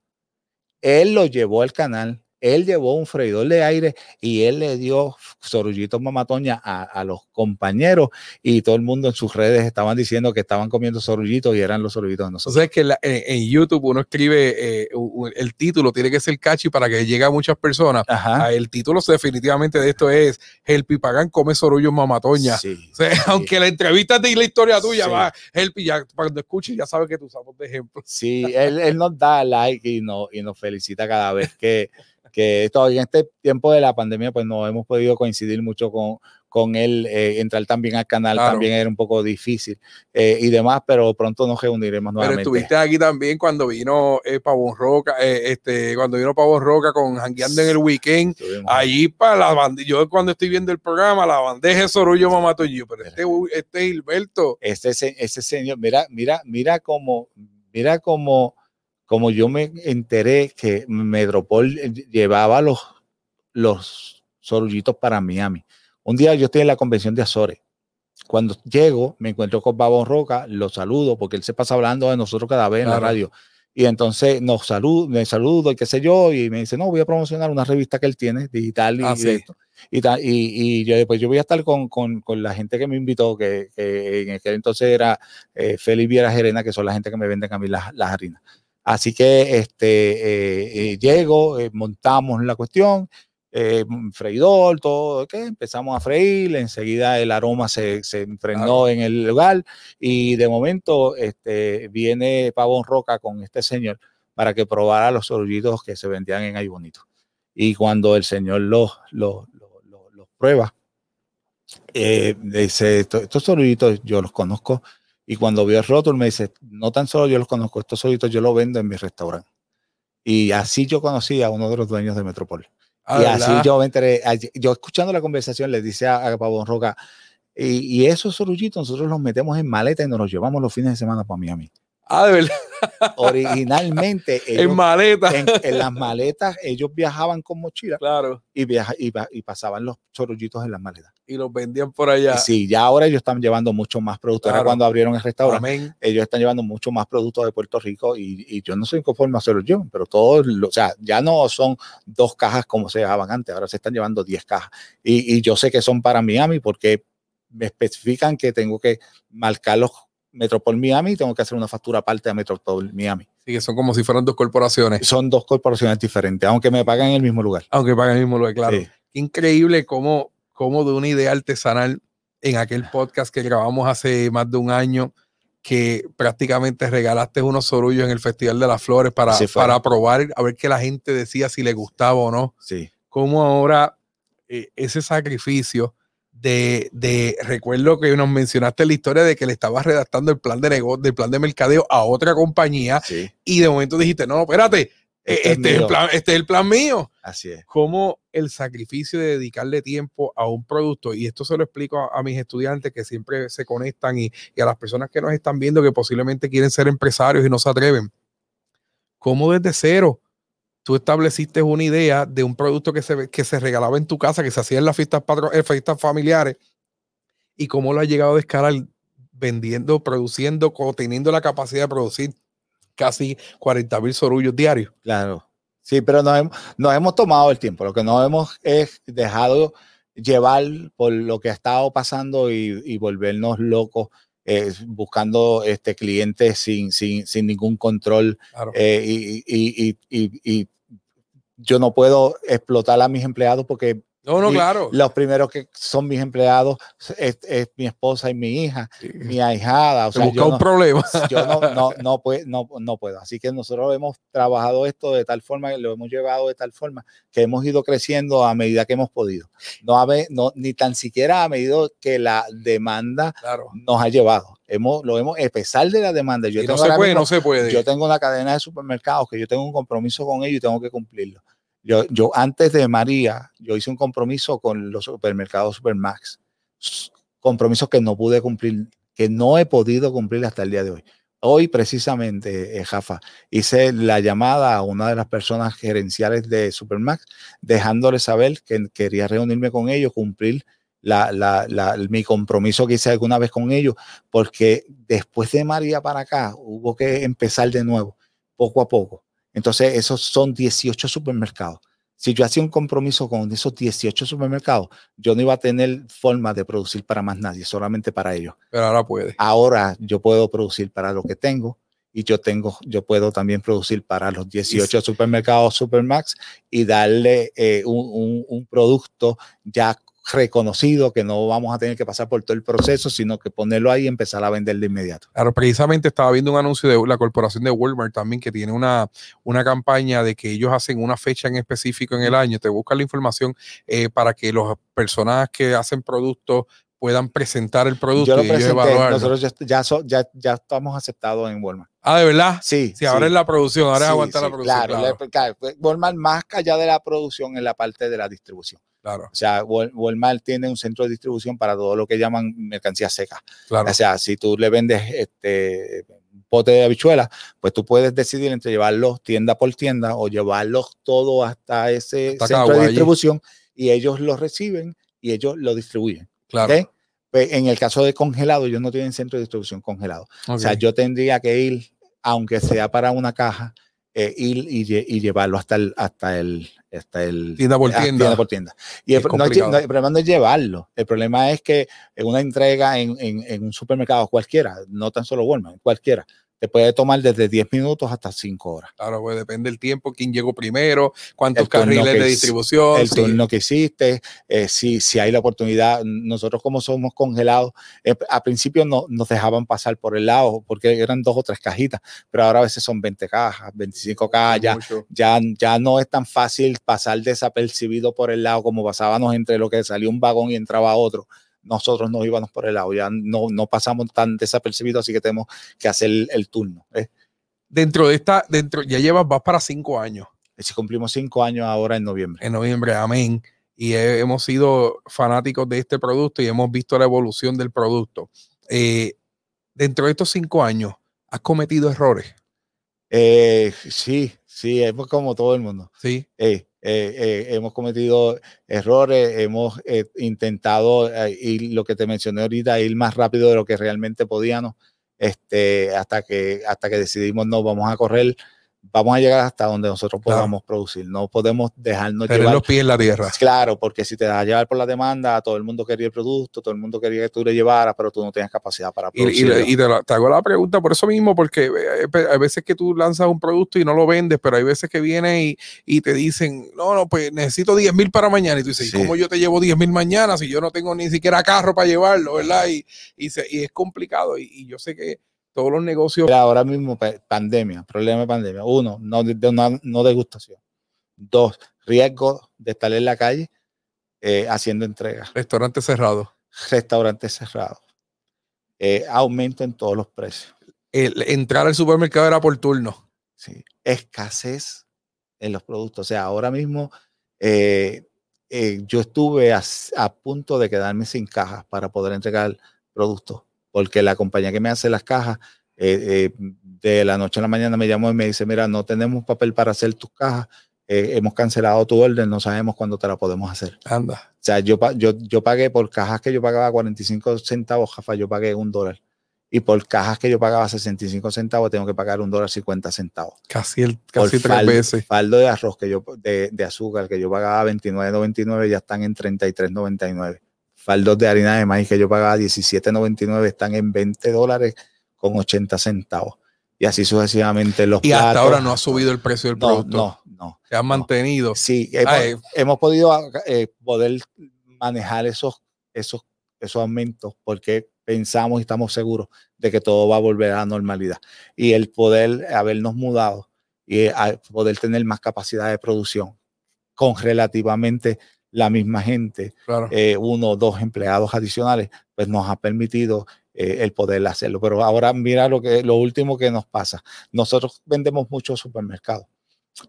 él los llevó al canal, él llevó un freidor de aire y él le dio sorullitos mamatoña a, los compañeros y todo el mundo en sus redes estaban diciendo que estaban comiendo sorullitos y eran los sorullitos de nosotros. O sea, es que en, YouTube uno escribe eh, el título, tiene que ser catchy para que llegue a muchas personas. Ah, el título definitivamente de esto es El Pipagán come sorullos mamatoña. Aunque la entrevista de la historia tuya va, el ya, cuando escuches ya sabes que tú sabes de ejemplo. Sí, él, él nos da like y, no, y nos felicita cada vez que que todavía en este tiempo de la pandemia pues no hemos podido coincidir mucho con, con él, eh, entrar también al canal también era un poco difícil eh, y demás, pero pronto nos reuniremos nuevamente. Pero estuviste aquí también cuando vino eh, Pavón Roca, este, cuando vino Pavón Roca con Jangueando en el Weekend, allí para la bandeja, yo cuando estoy viendo el programa, la bandeja de Sorullo Mamatoyo, pero este, este Gilberto. Este, ese señor, mira, mira, mira cómo, mira cómo como yo me enteré que Metropol llevaba los, los sorullitos para Miami. Un día yo estoy en la convención de Azores. Cuando llego, me encuentro con Babón Roca, lo saludo, porque él se pasa hablando de nosotros cada vez en la radio. Y entonces nos saludo, me saludo y qué sé yo, y me dice, no, voy a promocionar una revista que él tiene, digital y, ah, y, y, yo después yo voy a estar con, con, con la gente que me invitó, que, en aquel entonces era eh, Felipe Viera Gerena, que son la gente que me venden a mí las, las harinas. Así que este, eh, eh, llego, eh, montamos la cuestión, freidor, todo, ¿qué? empezamos a freír, enseguida el aroma se, se impregnó en el lugar y de momento este, viene Pavón Roca con este señor para que probara los sorullitos que se vendían en Ay Bonito. Y cuando el señor los, los, los, prueba, dice, estos sorullitos yo los conozco y cuando vio el rótulo me dice, no tan solo yo los conozco, estos solitos yo los vendo en mi restaurante. Y así yo conocí a uno de los dueños de Metropol. Ah, y así yo me enteré, yo escuchando la conversación le dice a, a Pabón Roca, y, y, esos sorullitos nosotros los metemos en maleta y nos los llevamos los fines de semana para Miami. Ah, de verdad. Originalmente. en maletas. En, las maletas, ellos viajaban con mochila. Claro. Y, y, pasaban los sorullitos en las maletas. Y los vendían por allá. Sí, ya ahora ellos están llevando mucho más productos. cuando abrieron el restaurante, ellos están llevando mucho más productos de Puerto Rico. Y, yo no sé conforme hacerlo yo, pero todos, o sea, ya no son dos cajas como se llevaban antes. Ahora se están llevando diez cajas. Y, y yo sé que son para Miami porque me especifican que tengo que marcar los Metropol Miami, tengo que hacer una factura aparte a Metropol Miami. Sí, que son como si fueran dos corporaciones. Son dos corporaciones diferentes, aunque me pagan en el mismo lugar. Aunque pagan en el mismo lugar, claro. Sí. Increíble cómo, cómo de una idea artesanal en aquel podcast que grabamos hace más de un año, que prácticamente regalaste unos sorullos en el Festival de las Flores para, para probar, a ver qué la gente decía si le gustaba o no. Sí. Cómo ahora eh, ese sacrificio de, de, recuerdo que nos mencionaste la historia de que le estabas redactando el plan de negocio, del plan de mercadeo a otra compañía Sí, y de momento dijiste, no, espérate, Este es este, es el plan, este es el plan mío. Así es. cómo el sacrificio de dedicarle tiempo a un producto, y esto se lo explico a, a mis estudiantes que siempre se conectan y, y a las personas que nos están viendo que posiblemente quieren ser empresarios y no se atreven, cómo desde cero tú estableciste una idea de un producto que se, que se regalaba en tu casa, que se hacía en las fiestas, patro- en fiestas familiares, y cómo lo has llegado a escalar vendiendo, produciendo, teniendo la capacidad de producir casi 40 mil sorullos diarios. Claro. Sí, pero nos hemos, nos hemos tomado el tiempo. Lo que no hemos es dejado llevar por lo que ha estado pasando y, y volvernos locos eh, buscando este clientes sin, sin, sin ningún control. Claro. eh, y- y- y yo no puedo explotar a mis empleados porque no, no, y claro. los primeros que son mis empleados es, es mi esposa y mi hija, mi ahijada. O Se sea, busca yo un no- problema. yo no, no, no, pue- no, no puedo. Así que nosotros hemos trabajado esto de tal forma, lo hemos llevado de tal forma que hemos ido creciendo a medida que hemos podido. No, habe- no ni tan siquiera a medida que la demanda Claro. nos ha llevado. Hemos, lo hemos, a pesar de la demanda, yo Y no se puede, mismo- no se puede. yo tengo una cadena de supermercados que yo tengo un compromiso con ellos y tengo que cumplirlo. Yo, antes de María, yo hice un compromiso con los supermercados Supermax. Compromisos que no pude cumplir, que no he podido cumplir hasta el día de hoy. Hoy precisamente, eh, Jafa, hice la llamada a una de las personas gerenciales de Supermax, dejándole saber que quería reunirme con ellos, cumplir mi compromiso que hice alguna vez con ellos, porque después de María para acá hubo que empezar de nuevo, poco a poco. Entonces, esos son 18 supermercados. Si yo hacía un compromiso con esos 18 supermercados, yo no iba a tener forma de producir para más nadie, solamente para ellos. Pero ahora puede. Ahora yo puedo producir para lo que tengo y yo tengo, yo puedo también producir para los 18 supermercados Supermax y darle eh, un, un- un producto ya reconocido que no vamos a tener que pasar por todo el proceso, sino que ponerlo ahí y empezar a vender de inmediato. Claro, precisamente estaba viendo un anuncio de la corporación de Walmart también que tiene una, una campaña de que ellos hacen una fecha en específico en el año. Te buscan la información eh, para que las personas que hacen productos puedan presentar el producto Yo lo y ellos presenté, evaluarlo. nosotros ya, ya, so- ya, ya estamos aceptados en Walmart. Ah, de verdad. Sí, Si ahora es la producción, ahora es Sí, aguantar la sí, producción. Claro, Claro, claro, pues, Walmart más allá de la producción en la parte de la distribución. Claro, O sea, Wal- Walmart tiene un centro de distribución para todo lo que llaman mercancía seca. claro. O sea, si tú le vendes este un pote de habichuelas, pues tú puedes decidir entre llevarlos tienda por tienda o llevarlos todo hasta ese Hasta centro Caguay. de distribución y ellos los reciben y ellos lo distribuyen. claro. Pues, en el caso de congelado, ellos no tienen centro de distribución congelado. O sea, yo tendría que ir, aunque sea para una caja, eh, y, lle- y llevarlo hasta el, hasta el, hasta el Tienda por ah, tienda. por tienda. Y el, no no, el problema no es llevarlo. El problema es que en una entrega en, en- en un supermercado cualquiera, no tan solo Walmart, cualquiera, te puede tomar desde 10 minutos hasta 5 horas. Claro, pues depende del tiempo, quién llegó primero, cuántos carriles de distribución. el sí. turno que hiciste, eh, si, si hay la oportunidad. Nosotros como somos congelados, eh, a principio no, nos dejaban pasar por el lado porque eran dos o tres cajitas, pero ahora a veces son 20 cajas, 25 cajas, ya, ya, ya no es tan fácil pasar desapercibido por el lado como pasábamos entre lo que salió un vagón y entraba otro. Nosotros nos íbamos por el lado, ya no, no pasamos tan desapercibidos, así que tenemos que hacer el, el turno. ¿eh? Dentro de esta, dentro, ya llevas, vas para cinco años. Si cumplimos cinco años ahora en noviembre. en noviembre, amén. Y he- hemos sido fanáticos de este producto y hemos visto la evolución del producto. Eh, dentro de estos cinco años, ¿has cometido errores? Eh, sí, sí, es como todo el mundo. Sí, Eh, eh, eh, hemos cometido errores, hemos eh, intentado eh, ir, lo que te mencioné ahorita, ir más rápido de lo que realmente podíamos, este, hasta que, hasta que decidimos no, vamos a correr vamos a llegar hasta donde nosotros podamos producir. No podemos dejarnos Tener los pies en la tierra. Claro, porque si te das a llevar por la demanda, todo el mundo quería el producto, todo el mundo quería que tú le llevaras, pero tú no tenías capacidad para producir. Y, te, hago la pregunta por eso mismo, porque eh, hay veces que tú lanzas un producto y no lo vendes, pero hay veces que vienen y, te dicen, no, no, pues necesito 10 mil para mañana. Y tú dices, ¿cómo yo te llevo 10 mil mañana si yo no tengo ni siquiera carro para llevarlo, verdad? Y es complicado. y yo sé que todos los negocios. Ahora mismo, pandemia, problema de pandemia. Uno, no, de, no degustación. Dos, riesgo de estar en la calle eh, haciendo entregas. Restaurantes cerrados. Restaurantes cerrados. Eh, aumento en todos los precios. El, entrar al supermercado era por turno. Sí. Escasez en los productos. O sea, ahora mismo eh, yo estuve a, a, punto de quedarme sin cajas para poder entregar productos porque la compañía que me hace las cajas, eh, eh, de la noche a la mañana me llamó y me dice, mira, no tenemos papel para hacer tus cajas, eh, hemos cancelado tu orden, no sabemos cuándo te la podemos hacer. Anda. O sea, yo, yo, yo pagué por cajas que yo pagaba 45 centavos, Jafa, yo pagué un dólar. Y por cajas que yo pagaba 65 centavos, tengo que pagar un dólar 50 centavos. Casi, el, casi tres faldo, veces. Faldo de arroz que yo, de, de azúcar que yo pagaba 29.99, ya están en 33.99 faldos de harina de maíz que yo pagaba 17.99 están en 20 dólares con 80 centavos. Y así sucesivamente los Y hasta ahora no ha subido el precio del producto. No, no. Se han mantenido. Sí, hemos, podido eh, poder manejar esos, esos, esos aumentos porque pensamos y estamos seguros de que todo va a volver a la normalidad. Y el poder habernos mudado y eh, poder tener más capacidad de producción con relativamente la misma gente, eh, uno o dos empleados adicionales, pues nos ha permitido eh, el poder hacerlo. Pero ahora mira lo, que, lo último que nos pasa. Nosotros vendemos muchos supermercados.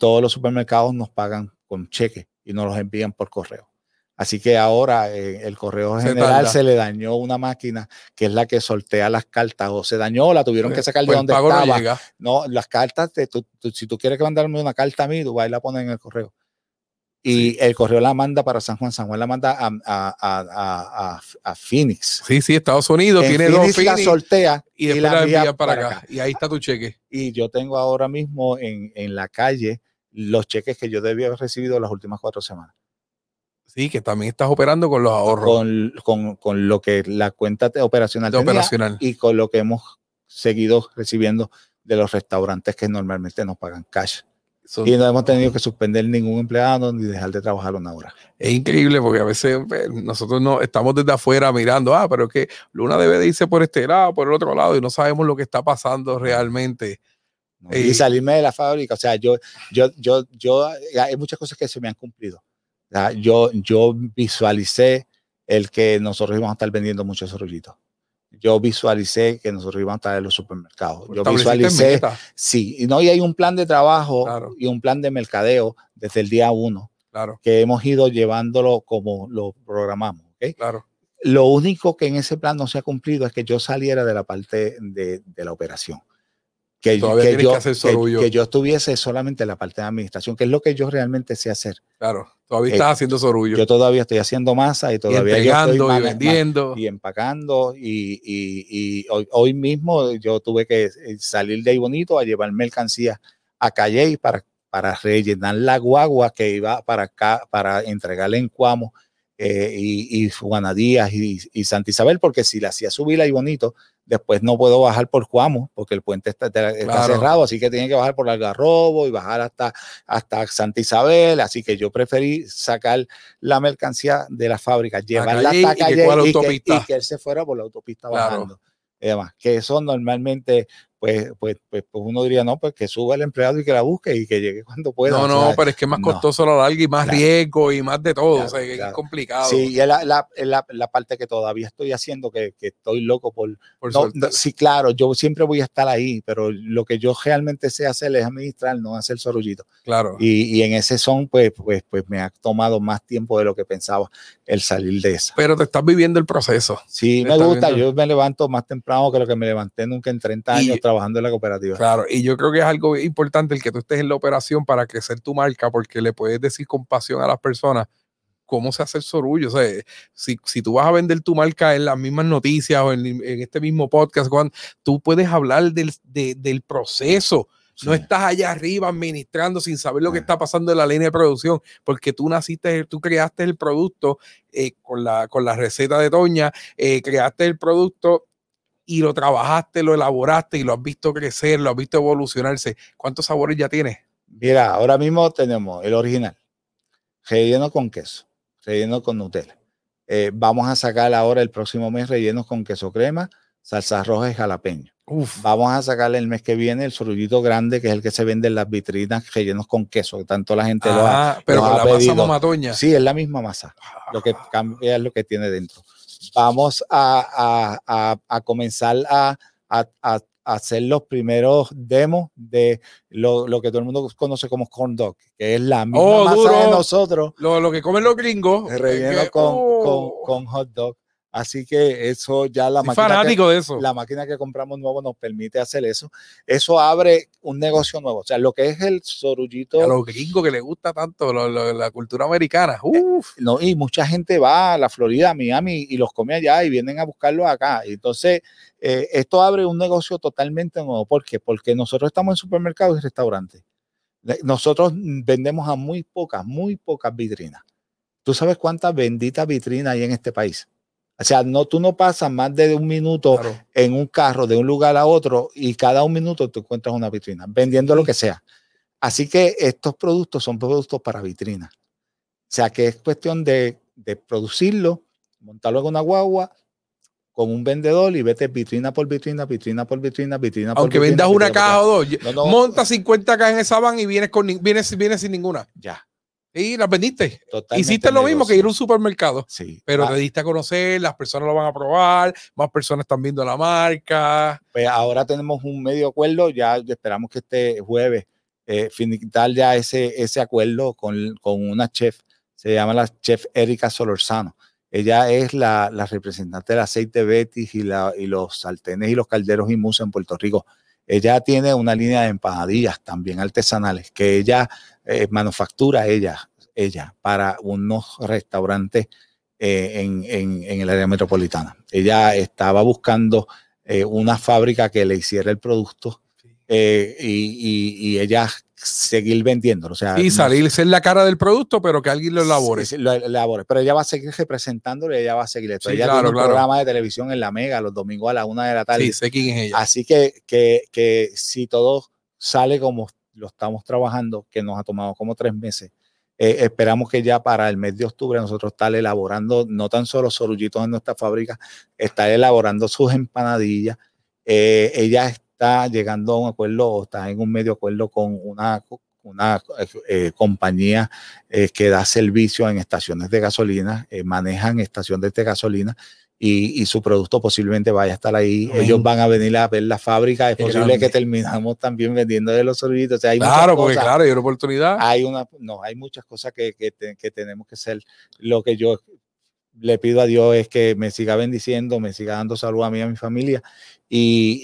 Todos los supermercados nos pagan con cheque y nos los envían por correo. Así que ahora eh, el correo general se, le dañó una máquina que es la que sortea las cartas o se dañó, la tuvieron que sacar de pues donde estaba. No, las cartas, si tú quieres mandarme una carta a mí, tú vas y la pones en el correo y el correo la manda para San Juan, San Juan la manda a, a, a, Phoenix. Sí, sí, Estados Unidos tiene dos Phoenix la sortea y, después la envía para, acá. Y ahí está tu cheque. Y yo tengo ahora mismo en, en la calle los cheques que yo debía haber recibido las últimas cuatro semanas. Sí, que también estás operando con los ahorros. Con, con, con lo que la cuenta operacional, de operacional y con lo que hemos seguido recibiendo de los restaurantes que normalmente nos pagan cash y no hemos tenido que suspender ningún empleado ni dejar de trabajar una hora. Es increíble porque a veces pues, nosotros no estamos desde afuera mirando, ah, pero es que Luna debe de irse por este lado, por el otro lado, y no sabemos lo que está pasando realmente. y salirme de la fábrica, o sea, yo, yo, yo, yo, hay muchas cosas que se me han cumplido. yo, yo visualicé el que nosotros íbamos a estar vendiendo muchos rollitos yo visualicé que nosotros íbamos a estar en los supermercados. Yo visualicé, sí, y no, y hay un plan de trabajo y un plan de mercadeo desde el día uno, claro. que hemos ido llevándolo como lo programamos. ¿okay? Claro. Lo único que en ese plan no se ha cumplido es que yo saliera de la parte de, de la operación. Que, que, yo, que, que, yo estuviese solamente en la parte de administración, que es lo que yo realmente sé hacer. Claro. Todavía estás haciendo sorullo. Yo todavía estoy haciendo masa y todavía y estoy y vendiendo. Y empacando. Y, y, y hoy, hoy, mismo yo tuve que eh, salir de ahí bonito a llevar mercancía a Calle para, para rellenar la guagua que iba para acá, para entregarle en Cuamo eh, y, Juana Díaz y, y Santa Isabel, porque si la hacía subir ahí bonito, Después no puedo bajar por Cuamo porque el puente está, cerrado, así que tiene que bajar por Algarrobo y bajar hasta, hasta Santa Isabel. Así que yo preferí sacar la mercancía de la fábrica, llevarla hasta calle y, que, él se fuera por la autopista bajando. Además, que eso normalmente pues, pues, pues, pues, uno diría, no, pues que suba el empleado y que la busque y que llegue cuando pueda. No, no, pero es que es más costoso la larga y más riesgo y más de todo, o sea, es complicado. Sí, y es la, la, la, la, parte que todavía estoy haciendo, que, que estoy loco por... por sí, claro, yo siempre voy a estar ahí, pero lo que yo realmente sé hacer es administrar, no hacer sorullito. Claro. Y, y, en ese son, pues, pues, pues me ha tomado más tiempo de lo que pensaba el salir de esa. Pero te estás viviendo el proceso. Sí, me gusta, yo me levanto más temprano que lo que me levanté nunca en 30 años trabajando en la cooperativa. Claro, y yo creo que es algo importante el que tú estés en la operación para crecer tu marca, porque le puedes decir con pasión a las personas cómo se hace el sorullo. O sea, si, si tú vas a vender tu marca en las mismas noticias o en, este mismo podcast, Juan, tú puedes hablar del, del proceso No estás allá arriba administrando sin saber lo que está pasando en la línea de producción, porque tú naciste, tú creaste el producto eh, con, la, con la receta de Toña, eh, creaste el producto y lo trabajaste, lo elaboraste y lo has visto crecer, lo has visto evolucionarse. ¿Cuántos sabores ya tienes? Mira, ahora mismo tenemos el original, relleno con queso, relleno con Nutella. Eh, vamos a sacar ahora el próximo mes rellenos con queso crema, salsa roja y jalapeño. Vamos a sacarle el mes que viene el sorullito grande, que es el que se vende en las vitrinas rellenos con queso, que tanto la gente lo ha Pero la masa mamatoña. Sí, es la misma masa. Lo que cambia es lo que tiene dentro. Vamos a, a, a, comenzar a, hacer los primeros demos de lo, lo, que todo el mundo conoce como corn dog, que es la misma oh, masa de nosotros. Lo, lo, que comen los gringos. Relleno con, con, oh. con hot dog. Así que eso ya la máquina. que, de eso. La máquina que compramos nuevo nos permite hacer eso. Eso abre un negocio nuevo. O sea, lo que es el sorullito. A los gringos que les gusta tanto la cultura americana. Eh, Uf. no, y mucha gente va a la Florida, a Miami y los come allá y vienen a buscarlo acá. Entonces, eh, esto abre un negocio totalmente nuevo. ¿Por qué? Porque nosotros estamos en supermercados y restaurantes. Nosotros vendemos a muy pocas, muy pocas vitrinas. ¿Tú sabes cuántas benditas vitrinas hay en este país? O sea, no, tú no pasas más de un minuto en un carro de un lugar a otro y cada un minuto te encuentras una vitrina, vendiendo lo que sea. Así que estos productos son productos para vitrina. O sea, que es cuestión de, producirlo, montarlo en una guagua con un vendedor y vete vitrina por vitrina, vitrina por vitrina, vitrina por Aunque vendas una caja o dos, monta 50 cajas en esa van y vienes, con, vienes, vienes sin ninguna. Ya. Y las vendiste. Hiciste lo mismo que ir a un supermercado. Sí. Pero ah. te diste a conocer, las personas lo van a probar, más personas están viendo la marca. Pues ahora tenemos un medio acuerdo, ya esperamos que este jueves eh, ya ese, ese acuerdo con, con, una chef, se llama la chef Erika Solorzano. Ella es la, la representante del aceite Betis y, la, y los saltenes y los calderos y musa en Puerto Rico. Ella tiene una línea de empanadillas también artesanales que ella eh, manufactura, ella, ella, para unos restaurantes eh, en, en, el área metropolitana. Ella estaba buscando eh, una fábrica que le hiciera el producto y, y, y, ella seguir vendiéndolo. O sea, y salir, ser la cara del producto, pero que alguien lo elabore. lo elabore. Pero ella va a seguir representándolo y ella va a seguir esto. ella tiene un programa de televisión en la Mega los domingos a la una de la tarde. Sí, sé quién es ella. Así que, que, que si todo sale como lo estamos trabajando, que nos ha tomado como tres meses, eh, esperamos que ya para el mes de octubre nosotros estar elaborando no tan solo sorullitos en nuestra fábrica, estar elaborando sus empanadillas. Eh, ella está llegando a un acuerdo o está en un medio acuerdo con una, una eh, compañía que da servicio en estaciones de gasolina, manejan estaciones de gasolina y, y, su producto posiblemente vaya a estar ahí. Ellos van a venir a ver la fábrica. Es posible que terminamos también vendiendo de los sorbitos. hay claro, porque claro, hay una oportunidad. Hay una, no, hay muchas cosas que, que, que tenemos que hacer. Lo que yo le pido a Dios es que me siga bendiciendo, me siga dando salud a mí y a mi familia y,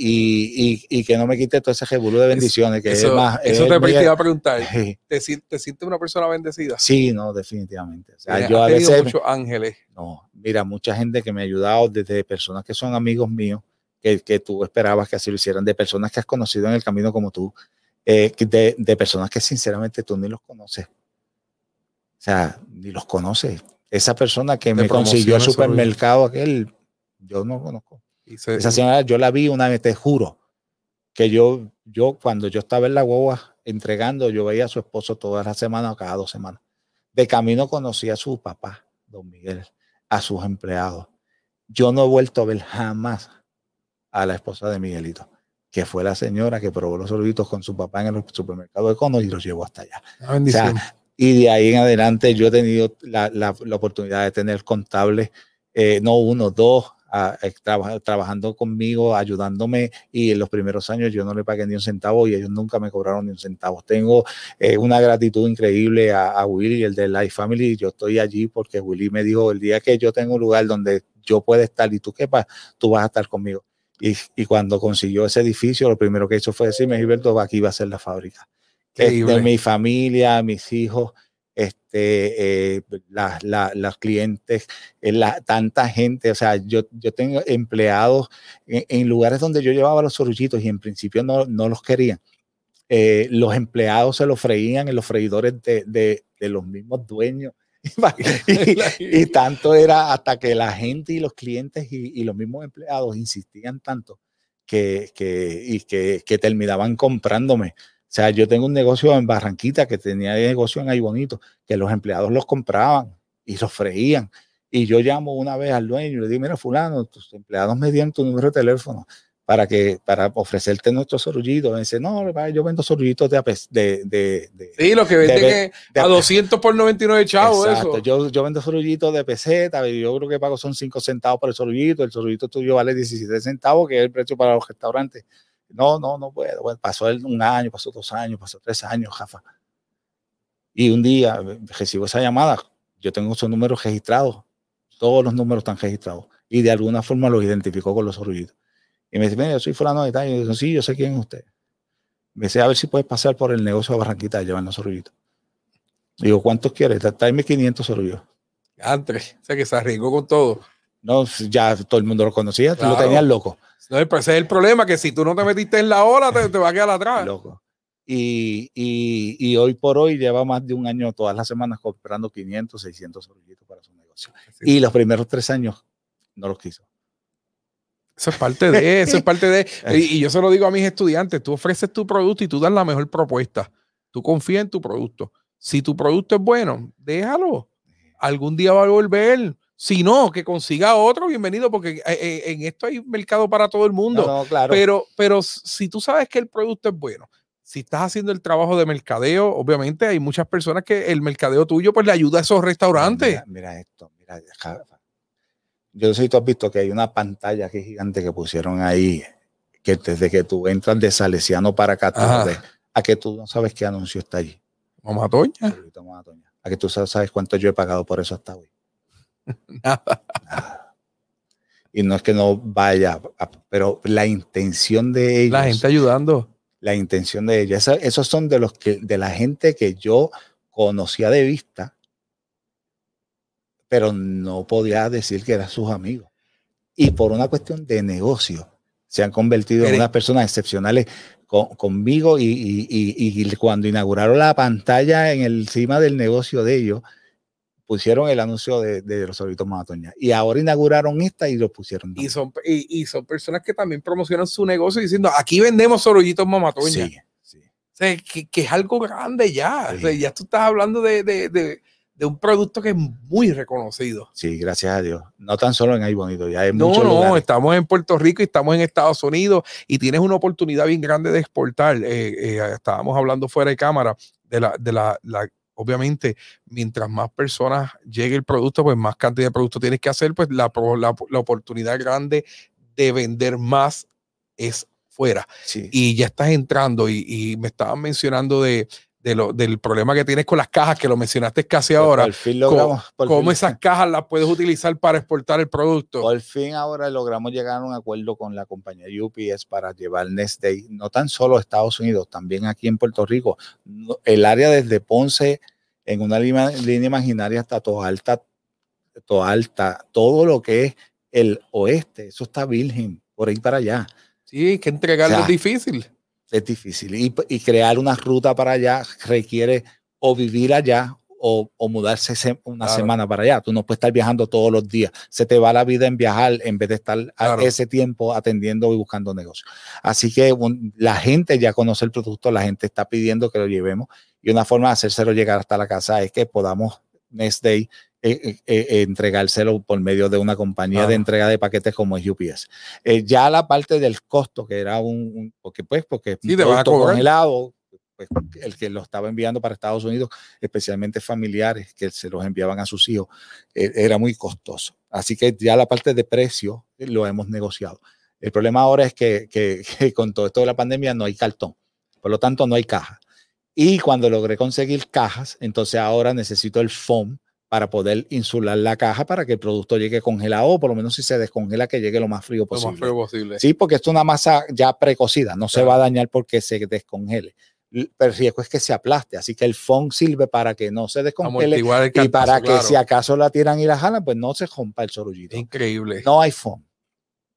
y, y, que no me quite todo ese revuelo de bendiciones. Que eso, es más, eso te, iba a preguntar. ¿Te, ¿Te, sientes una persona bendecida? Sí, no, definitivamente. O sea, yo a veces. muchos ángeles. No, mira, mucha gente que me ha ayudado, desde personas que son amigos míos, que, que tú esperabas que así lo hicieran, de personas que has conocido en el camino como tú, eh, de, de personas que sinceramente tú ni los conoces. O sea, ni los conoces. Esa persona que me consiguió el supermercado aquel, yo no conozco. Esa señora, yo la vi una vez, te juro, que yo, yo cuando yo estaba en la guagua entregando, yo veía a su esposo todas las semanas o cada dos semanas. De camino conocí a su papá, don Miguel, a sus empleados. Yo no he vuelto a ver jamás a la esposa de Miguelito, que fue la señora que probó los sorbitos con su papá en el supermercado de Cono y los llevó hasta allá. Y de ahí en adelante yo he tenido la, la, la oportunidad de tener contables, eh, no uno, dos, a, trabajando conmigo, ayudándome y en los primeros años yo no le pagué ni un centavo y ellos nunca me cobraron ni un centavo. Tengo eh, una gratitud increíble a, a, Willy, el de Life Family. Yo estoy allí porque Willy me dijo, el día que yo tengo un lugar donde yo pueda estar y tú quepas, tú vas a estar conmigo. Y, y, cuando consiguió ese edificio, lo primero que hizo fue decirme, Gilberto, aquí va a ser la fábrica de mi familia, mis hijos, este, eh, las clientes, eh, la, tanta gente, o sea, yo, yo tengo empleados en, lugares donde yo llevaba los sorullitos y en principio no, no los querían. eh, los empleados se lo freían en los freidores de, de, de los mismos dueños. y, tanto era hasta que la gente y los clientes y, y los mismos empleados insistían tanto que, que, y que, que, terminaban comprándome. O sea, yo tengo un negocio en Barranquita que tenía negocio en ahí bonito, que los empleados los compraban y los freían. Y yo llamo una vez al dueño y le digo, mira, fulano, tus empleados me dieron tu número de teléfono para que para ofrecerte nuestros sorullitos. Me dice, no, yo vendo sorullitos de, de, de, de Sí, lo que venden a 200 por 99 chavos. Exacto, Yo, yo vendo sorullitos de peseta, y yo creo que pago son 5 centavos por el sorullito, el sorullito tuyo vale 17 centavos, que es el precio para los restaurantes. No, no, no puedo. Bueno, pasó un año, pasó dos años, pasó tres años, Jafa. Y un día recibo esa llamada, yo tengo esos números registrados, todos los números están registrados, y de alguna forma los identificó con los sorullitos y me dice, mira, yo soy fulano de tal. Y yo digo, sí, yo sé quién es usted. Me dice, a ver si puedes pasar por el negocio de Barranquita y llevarnos sorullitos. Digo, ¿cuántos quieres? Tráeme 500 sorullos. Antes, o sea que se arriesgó con todo. No, ya todo el mundo lo conocía, tú lo tenías loco. No, pero ese es el problema, que si tú no te metiste en la ola, te, te va a quedar atrás. Loco. Y, y, y, hoy por hoy lleva más de un año todas las semanas comprando 500, 600 sorullitos para su negocio. Y los primeros tres años no los quiso. Eso es parte de, eso es parte de. Y, yo se lo digo a mis estudiantes, tú ofreces tu producto y tú das la mejor propuesta. Tú confías en tu producto. Si tu producto es bueno, déjalo. Algún día va a volver. Si no, que consiga otro, bienvenido, porque eh, eh, en esto hay mercado para todo el mundo. claro. pero, pero si tú sabes que el producto es bueno, si estás haciendo el trabajo de mercadeo, obviamente hay muchas personas que el mercadeo tuyo pues le ayuda a esos restaurantes. Mira, mira esto, mira, yo no sé si tú has visto que hay una pantalla aquí gigante que pusieron ahí, que desde que tú entras de Salesiano para acá, a que tú no sabes qué anuncio está allí. Mamatoña. A que tú sabes cuánto yo he pagado por eso hasta hoy. Nada. Y no es que no vaya, pero la intención de ellos. La gente ayudando. La intención de ellos. Esos son de los que, de la gente que yo conocía de vista pero no podía decir que eran sus amigos. Y por una cuestión de negocio, se han convertido en unas personas excepcionales conmigo y, cuando inauguraron la pantalla en encima del negocio de ellos, pusieron el anuncio de, los sorbitos Mamatoña. Y ahora inauguraron esta y lo pusieron. Y son, y, son personas que también promocionan su negocio diciendo, aquí vendemos sorbitos Mamatoña. Sí, sí. O sea, que, es algo grande ya. ya tú estás hablando de de un producto que es muy reconocido. Sí, gracias a Dios. No tan solo en ahí bonito, ya hay No, no, estamos en Puerto Rico y estamos en Estados Unidos y tienes una oportunidad bien grande de exportar. Eh, eh, estábamos hablando fuera de cámara de la, de la, obviamente, mientras más personas llegue el producto, pues más cantidad de producto tienes que hacer, pues la, la, oportunidad grande de vender más es fuera. Y ya estás entrando y, y me estaban mencionando de de lo, del problema que tienes con las cajas, que lo mencionaste casi ahora. Por fin logramos, ¿Cómo, esas cajas las puedes utilizar para exportar el producto? Por fin ahora logramos llegar a un acuerdo con la compañía UPS para llevar Next Day, no tan solo a Estados Unidos, también aquí en Puerto Rico. El área desde Ponce, en una línea, línea imaginaria hasta Alta, Toda Alta, todo lo que es el oeste, eso está virgen, por ahí para allá. Sí, que entregarlo es difícil es difícil. Y, crear una ruta para allá requiere o vivir allá o, mudarse una semana para allá. Tú no puedes estar viajando todos los días. Se te va la vida en viajar en vez de estar ese tiempo atendiendo y buscando negocios. Así que la gente ya conoce el producto, la gente está pidiendo que lo llevemos y una forma de hacérselo llegar hasta la casa es que podamos Next Day eh, eh, eh, entregárselo por medio de una compañía de entrega de paquetes como es UPS. ya la parte del costo, que era un, porque pues, porque sí, te a congelado, pues, el que lo estaba enviando para Estados Unidos, especialmente familiares que se los enviaban a sus hijos, era muy costoso. Así que ya la parte de precio lo hemos negociado. El problema ahora es que, que, que con todo esto de la pandemia no hay cartón, por lo tanto no hay caja. Y cuando logré conseguir cajas, entonces ahora necesito el foam para poder insular la caja para que el producto llegue congelado o por lo menos si se descongela que llegue lo más frío posible. Lo más frío posible. Sí, porque esto es una masa ya precocida, no se va a dañar porque se descongele. Pero el riesgo es que se aplaste, así que el foam sirve para que no se descongele y para que si acaso la tiran y la jalan, pues no se rompa el sorullito. Increíble. No hay foam.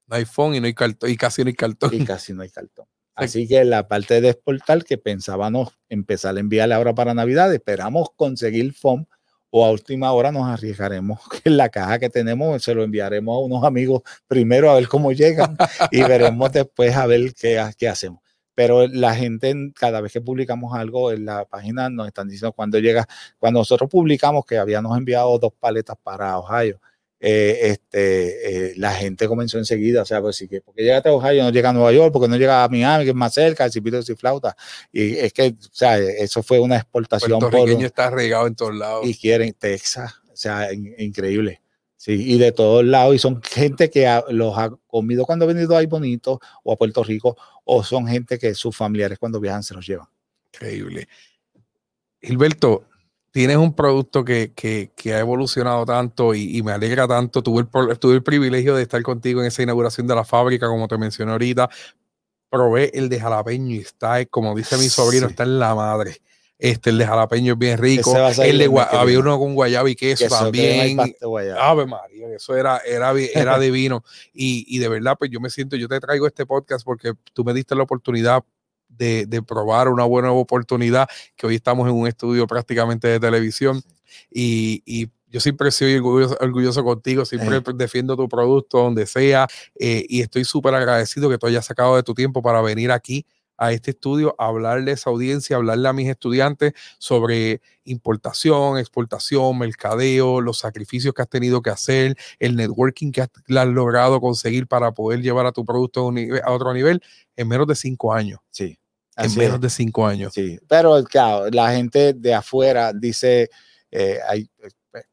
No hay foam y no hay cartón y casi no hay cartón. Y casi no hay cartón. Así que la parte de exportar que pensábamos empezar a enviarle ahora para Navidad, esperamos conseguir FOM o a última hora nos arriesgaremos en la caja que tenemos, se lo enviaremos a unos amigos primero a ver cómo llegan y veremos después a ver qué, qué hacemos. Pero la gente, cada vez que publicamos algo en la página, nos están diciendo cuando llega, cuando nosotros publicamos que habíamos enviado dos paletas para Ohio, eh, este, eh, la gente comenzó enseguida, o sea, pues sí que, porque llega a Ohio, no llega a Nueva York, porque no llega a Miami, que es más cerca, si pido y flauta. Y es que, o sea, eso fue una exportación. Por, está regado en todos lados. Y quieren Texas, o sea, increíble. Sí, y de todos lados, y son gente que los ha comido cuando ha venido ahí bonito, o a Puerto Rico, o son gente que sus familiares cuando viajan se los llevan. Increíble. Gilberto, tienes un producto que, ha evolucionado tanto y, me alegra tanto. Tuve el, tuve el privilegio de estar contigo en esa inauguración de la fábrica, como te mencioné ahorita. Probé el de jalapeño y está, como dice mi sobrino, está en la madre. Este, el de jalapeño es bien rico. El de había uno con guayaba y queso, también. Ave María, eso era, era, era divino. Y, y de verdad, pues yo me siento, yo te traigo este podcast porque tú me diste la oportunidad de, probar una buena oportunidad, que hoy estamos en un estudio prácticamente de televisión y, yo siempre soy orgulloso, contigo, siempre eh. defiendo tu producto donde sea eh, y estoy súper agradecido que tú hayas sacado de tu tiempo para venir aquí a este estudio a hablarle a esa audiencia, hablarle a mis estudiantes sobre importación, exportación, mercadeo, los sacrificios que has tenido que hacer, el networking que has, logrado conseguir para poder llevar a tu producto a, otro nivel en menos de cinco años. Sí en menos de cinco años. Sí, pero claro, la gente de afuera dice, eh, hay eh,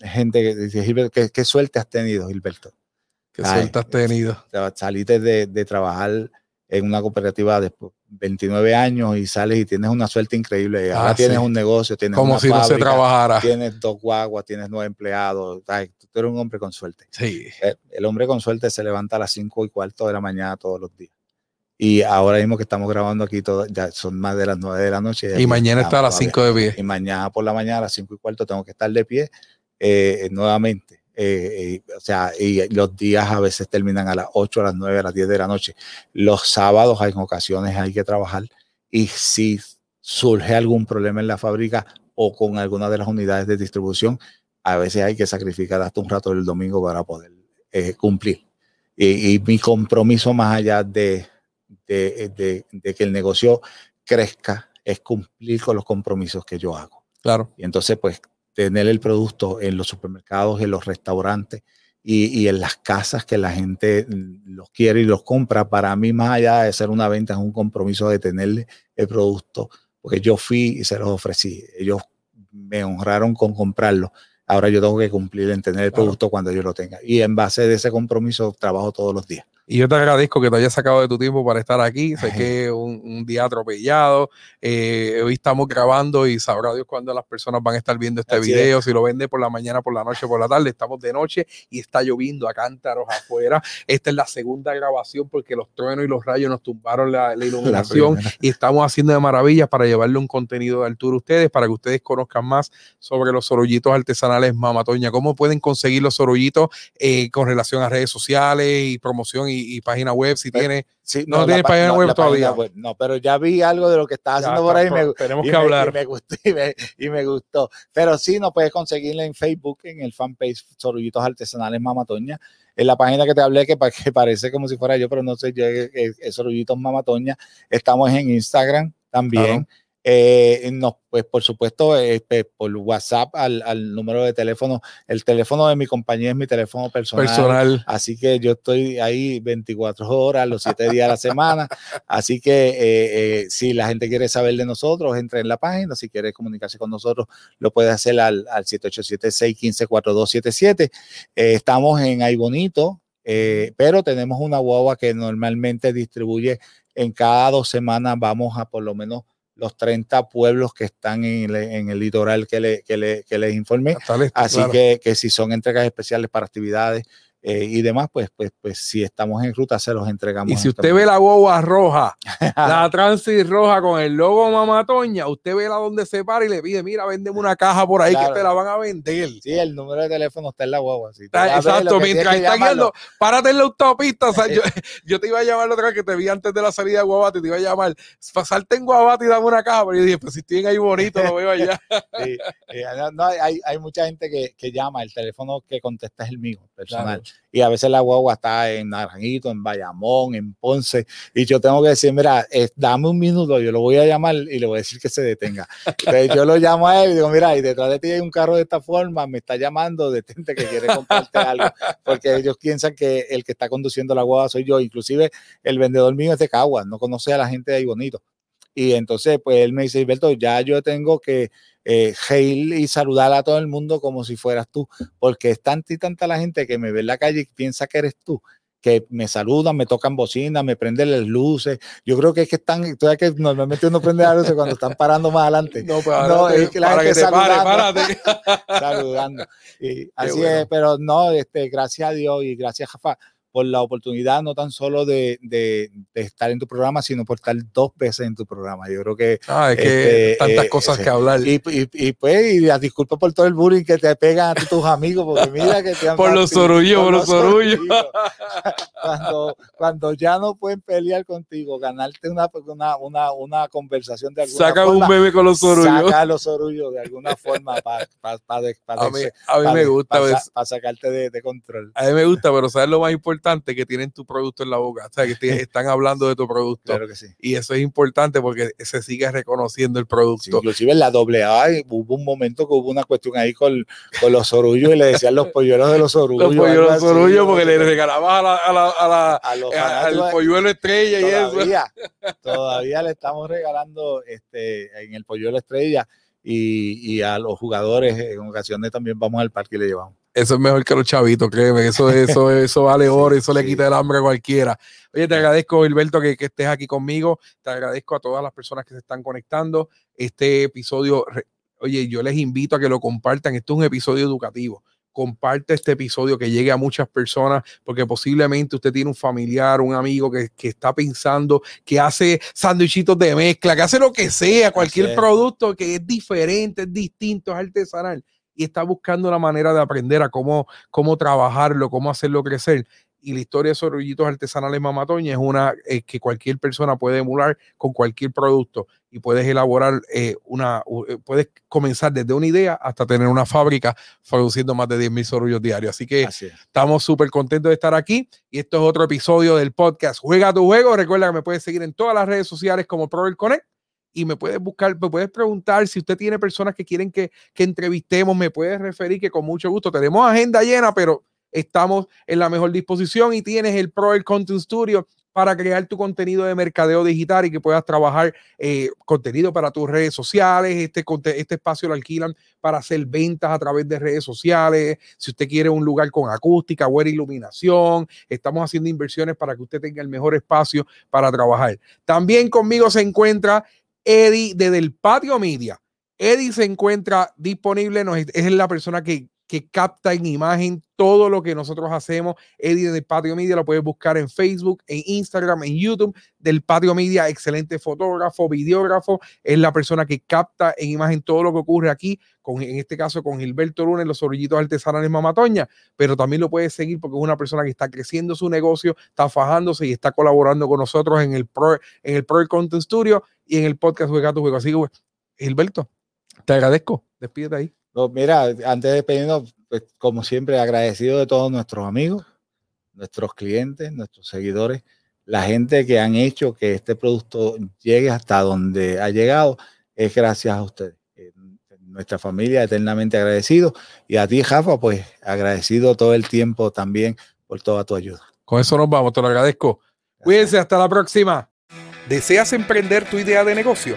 gente que dice, Gilberto, ¿qué, suerte has tenido, Gilberto? ¿Qué suerte has tenido? Saliste de, de, trabajar en una cooperativa de 29 años y sales y tienes una suerte increíble. Ahora ah, tienes un negocio, tienes Como si no se trabajara. Tienes dos guaguas, tienes nueve empleados. tú eres un hombre con suerte. Sí. El, el hombre con suerte se levanta a las cinco y cuarto de la mañana todos los días. Y ahora mismo que estamos grabando aquí, todo, ya son más de las 9 de la noche. Y, mañana está a las 5 de pie. Y mañana por la mañana a las 5 y cuarto tengo que estar de pie eh, nuevamente. Eh, eh, o sea, y los días a veces terminan a las 8, a las 9, a las 10 de la noche. Los sábados hay ocasiones hay que trabajar. Y si surge algún problema en la fábrica o con alguna de las unidades de distribución, a veces hay que sacrificar hasta un rato del domingo para poder cumplir. y mi compromiso más allá de de, que el negocio crezca es cumplir con los compromisos que yo hago. Claro. Y entonces, pues, tener el producto en los supermercados, en los restaurantes y, en las casas que la gente los quiere y los compra, para mí, más allá de ser una venta, es un compromiso de tenerle el producto, porque yo fui y se los ofrecí. Ellos me honraron con comprarlo. Ahora yo tengo que cumplir en tener el producto cuando yo lo tenga. Y en base de ese compromiso trabajo todos los días. Y yo te agradezco que te hayas sacado de tu tiempo para estar aquí. Sé que es un, día atropellado. Eh, hoy estamos grabando y sabrá Dios cuándo las personas van a estar viendo este video. Si lo vende por la mañana, por la noche, por la tarde. Estamos de noche y está lloviendo a cántaros afuera. Esta es la segunda grabación porque los truenos y los rayos nos tumbaron la, iluminación y estamos haciendo de maravillas para llevarle un contenido de altura a ustedes, para que ustedes conozcan más sobre los sorullitos artesanales Mamatoña. ¿Cómo pueden conseguir los sorullitos eh, con relación a redes sociales y promoción? y, página web si tiene. no, tiene página web todavía. no, pero ya vi algo de lo que estás haciendo por ahí. Me, tenemos que hablar. Y me, gustó, y, me, gustó. Pero sí, no puedes conseguirla en Facebook, en el fanpage Sorullitos Artesanales Mamatoña. En la página que te hablé, que, que parece como si fuera yo, pero no sé, yo es, Sorullitos Mamatoña. Estamos en Instagram también. Eh, no, pues por supuesto, eh, por WhatsApp al, al, número de teléfono. El teléfono de mi compañía es mi teléfono personal. personal. Así que yo estoy ahí 24 horas, los 7 días a la semana. Así que eh, eh, si la gente quiere saber de nosotros, entre en la página. Si quiere comunicarse con nosotros, lo puede hacer al, al 787-615-4277. estamos en Ay Bonito, pero tenemos una guagua que normalmente distribuye en cada dos semanas. Vamos a por lo menos los 30 pueblos que están en el, litoral que, le, que, le, que les informé. Así que, que, si son entregas especiales para actividades, eh, y demás, pues, pues, pues si estamos en ruta se los entregamos. Y si usted ve la guagua roja, la transit roja con el logo mamatoña, usted ve la donde se para y le pide, mira, vendeme una caja por ahí que te la van a vender. Sí, el número de teléfono está en la guagua. exacto, mientras está guiando, párate en la autopista. yo, te iba a llamar otra vez que te vi antes de la salida de Guabate, te iba a llamar, pasalte en Guabate y dame una caja, pero yo dije, pues si estoy ahí bonito, lo veo allá. sí, no, hay, hay, mucha gente que, que, llama, el teléfono que contesta es el mío, personal y a veces la guagua está en Naranjito, en Bayamón, en Ponce, y yo tengo que decir, mira, dame un minuto, yo lo voy a llamar y le voy a decir que se detenga. Entonces yo lo llamo a él y digo, mira, y detrás de ti hay un carro de esta forma, me está llamando, detente que quiere comprarte algo, porque ellos piensan que el que está conduciendo la guagua soy yo, inclusive el vendedor mío es de Caguas, no conoce a la gente de ahí bonito. Y entonces, pues él me dice, Alberto, ya yo tengo que eh, y saludar a todo el mundo como si fueras tú, porque es tanta y tanta la gente que me ve en la calle y piensa que eres tú que me saludan, me tocan bocina, me prenden las luces. Yo creo que es que están, todavía que normalmente uno prende las luces cuando están parando más adelante. No, no es que la para gente que te saludando, saludando. Y así es, pero no, este, gracias a Dios y gracias, Jafa por la oportunidad no tan solo de, de, estar en tu programa, sino por estar dos veces en tu programa. Yo creo que... Ah, es que este, tantas eh, cosas que hablar. Y, y, y, pues, y las disculpas por todo el bullying que te pegan a tus amigos, porque mira que te han... por los sorullos, por los sorullos. cuando, cuando ya no pueden pelear contigo, ganarte una, una, una, una conversación de alguna Saca un bebé con los sorullos. Saca los sorullos de alguna forma para pa, pa, a, mí, a mí me gusta. Para sacarte de, de control. A mí me gusta, pero ¿sabes lo más importante? Que tienen tu producto en la boca, o sea, que están hablando de tu producto. Claro que sí. Y eso es importante porque se sigue reconociendo el producto. inclusive en la AA hubo un momento que hubo una cuestión ahí con, con los orullos y le decían los polluelos de los orullos. Los polluelos de los orullos porque le regalabas a la, a la, a la a al polluelo estrella y eso. Todavía le estamos regalando este, en el polluelo estrella y, y a los jugadores en ocasiones también vamos al parque y le llevamos. Eso es mejor que los chavitos, créeme. Eso, eso, eso vale oro, eso le quita el hambre a cualquiera. Oye, te agradezco, Gilberto, que, que, estés aquí conmigo. Te agradezco a todas las personas que se están conectando. Este episodio, oye, yo les invito a que lo compartan. Esto es un episodio educativo. Comparte este episodio que llegue a muchas personas, porque posiblemente usted tiene un familiar, un amigo que, que está pensando, que hace sándwichitos de mezcla, que hace lo que sea, cualquier producto que es diferente, es distinto, es artesanal y está buscando la manera de aprender a cómo, cómo trabajarlo, cómo hacerlo crecer. Y la historia de Sorullitos Artesanales Mamatoña es una eh, que cualquier persona puede emular con cualquier producto y puedes elaborar eh, una, eh, puedes comenzar desde una idea hasta tener una fábrica produciendo más de 10 mil sorullos diarios. Así que estamos súper contentos de estar aquí y esto es otro episodio del podcast Juega tu juego. Recuerda que me puedes seguir en todas las redes sociales como Prover Connect y me puedes buscar, me puedes preguntar si usted tiene personas que quieren que, que entrevistemos, me puedes referir que con mucho gusto tenemos agenda llena, pero estamos en la mejor disposición y tienes el Pro el Content Studio para crear tu contenido de mercadeo digital y que puedas trabajar eh, contenido para tus redes sociales. Este, este espacio lo alquilan para hacer ventas a través de redes sociales. Si usted quiere un lugar con acústica, buena iluminación, estamos haciendo inversiones para que usted tenga el mejor espacio para trabajar. También conmigo se encuentra Eddie desde el Patio Media. Eddie se encuentra disponible, es la persona que, que capta en imagen todo lo que nosotros hacemos. Eddie del Patio Media lo puedes buscar en Facebook, en Instagram, en YouTube. Del Patio Media, excelente fotógrafo, videógrafo. Es la persona que capta en imagen todo lo que ocurre aquí, con, en este caso con Gilberto Lunes, los orillitos artesanales Mamatoña. Pero también lo puedes seguir porque es una persona que está creciendo su negocio, está fajándose y está colaborando con nosotros en el Pro, en el Content Studio y en el podcast Juega tu Juego. Así que, Gilberto, te agradezco. Despídete ahí mira, antes de despedirnos, pues, como siempre, agradecido de todos nuestros amigos, nuestros clientes, nuestros seguidores, la gente que han hecho que este producto llegue hasta donde ha llegado, es gracias a ustedes. Nuestra familia eternamente agradecido y a ti, Jafa, pues agradecido todo el tiempo también por toda tu ayuda. Con eso nos vamos, te lo agradezco. Cuídense, hasta la próxima. ¿Deseas emprender tu idea de negocio?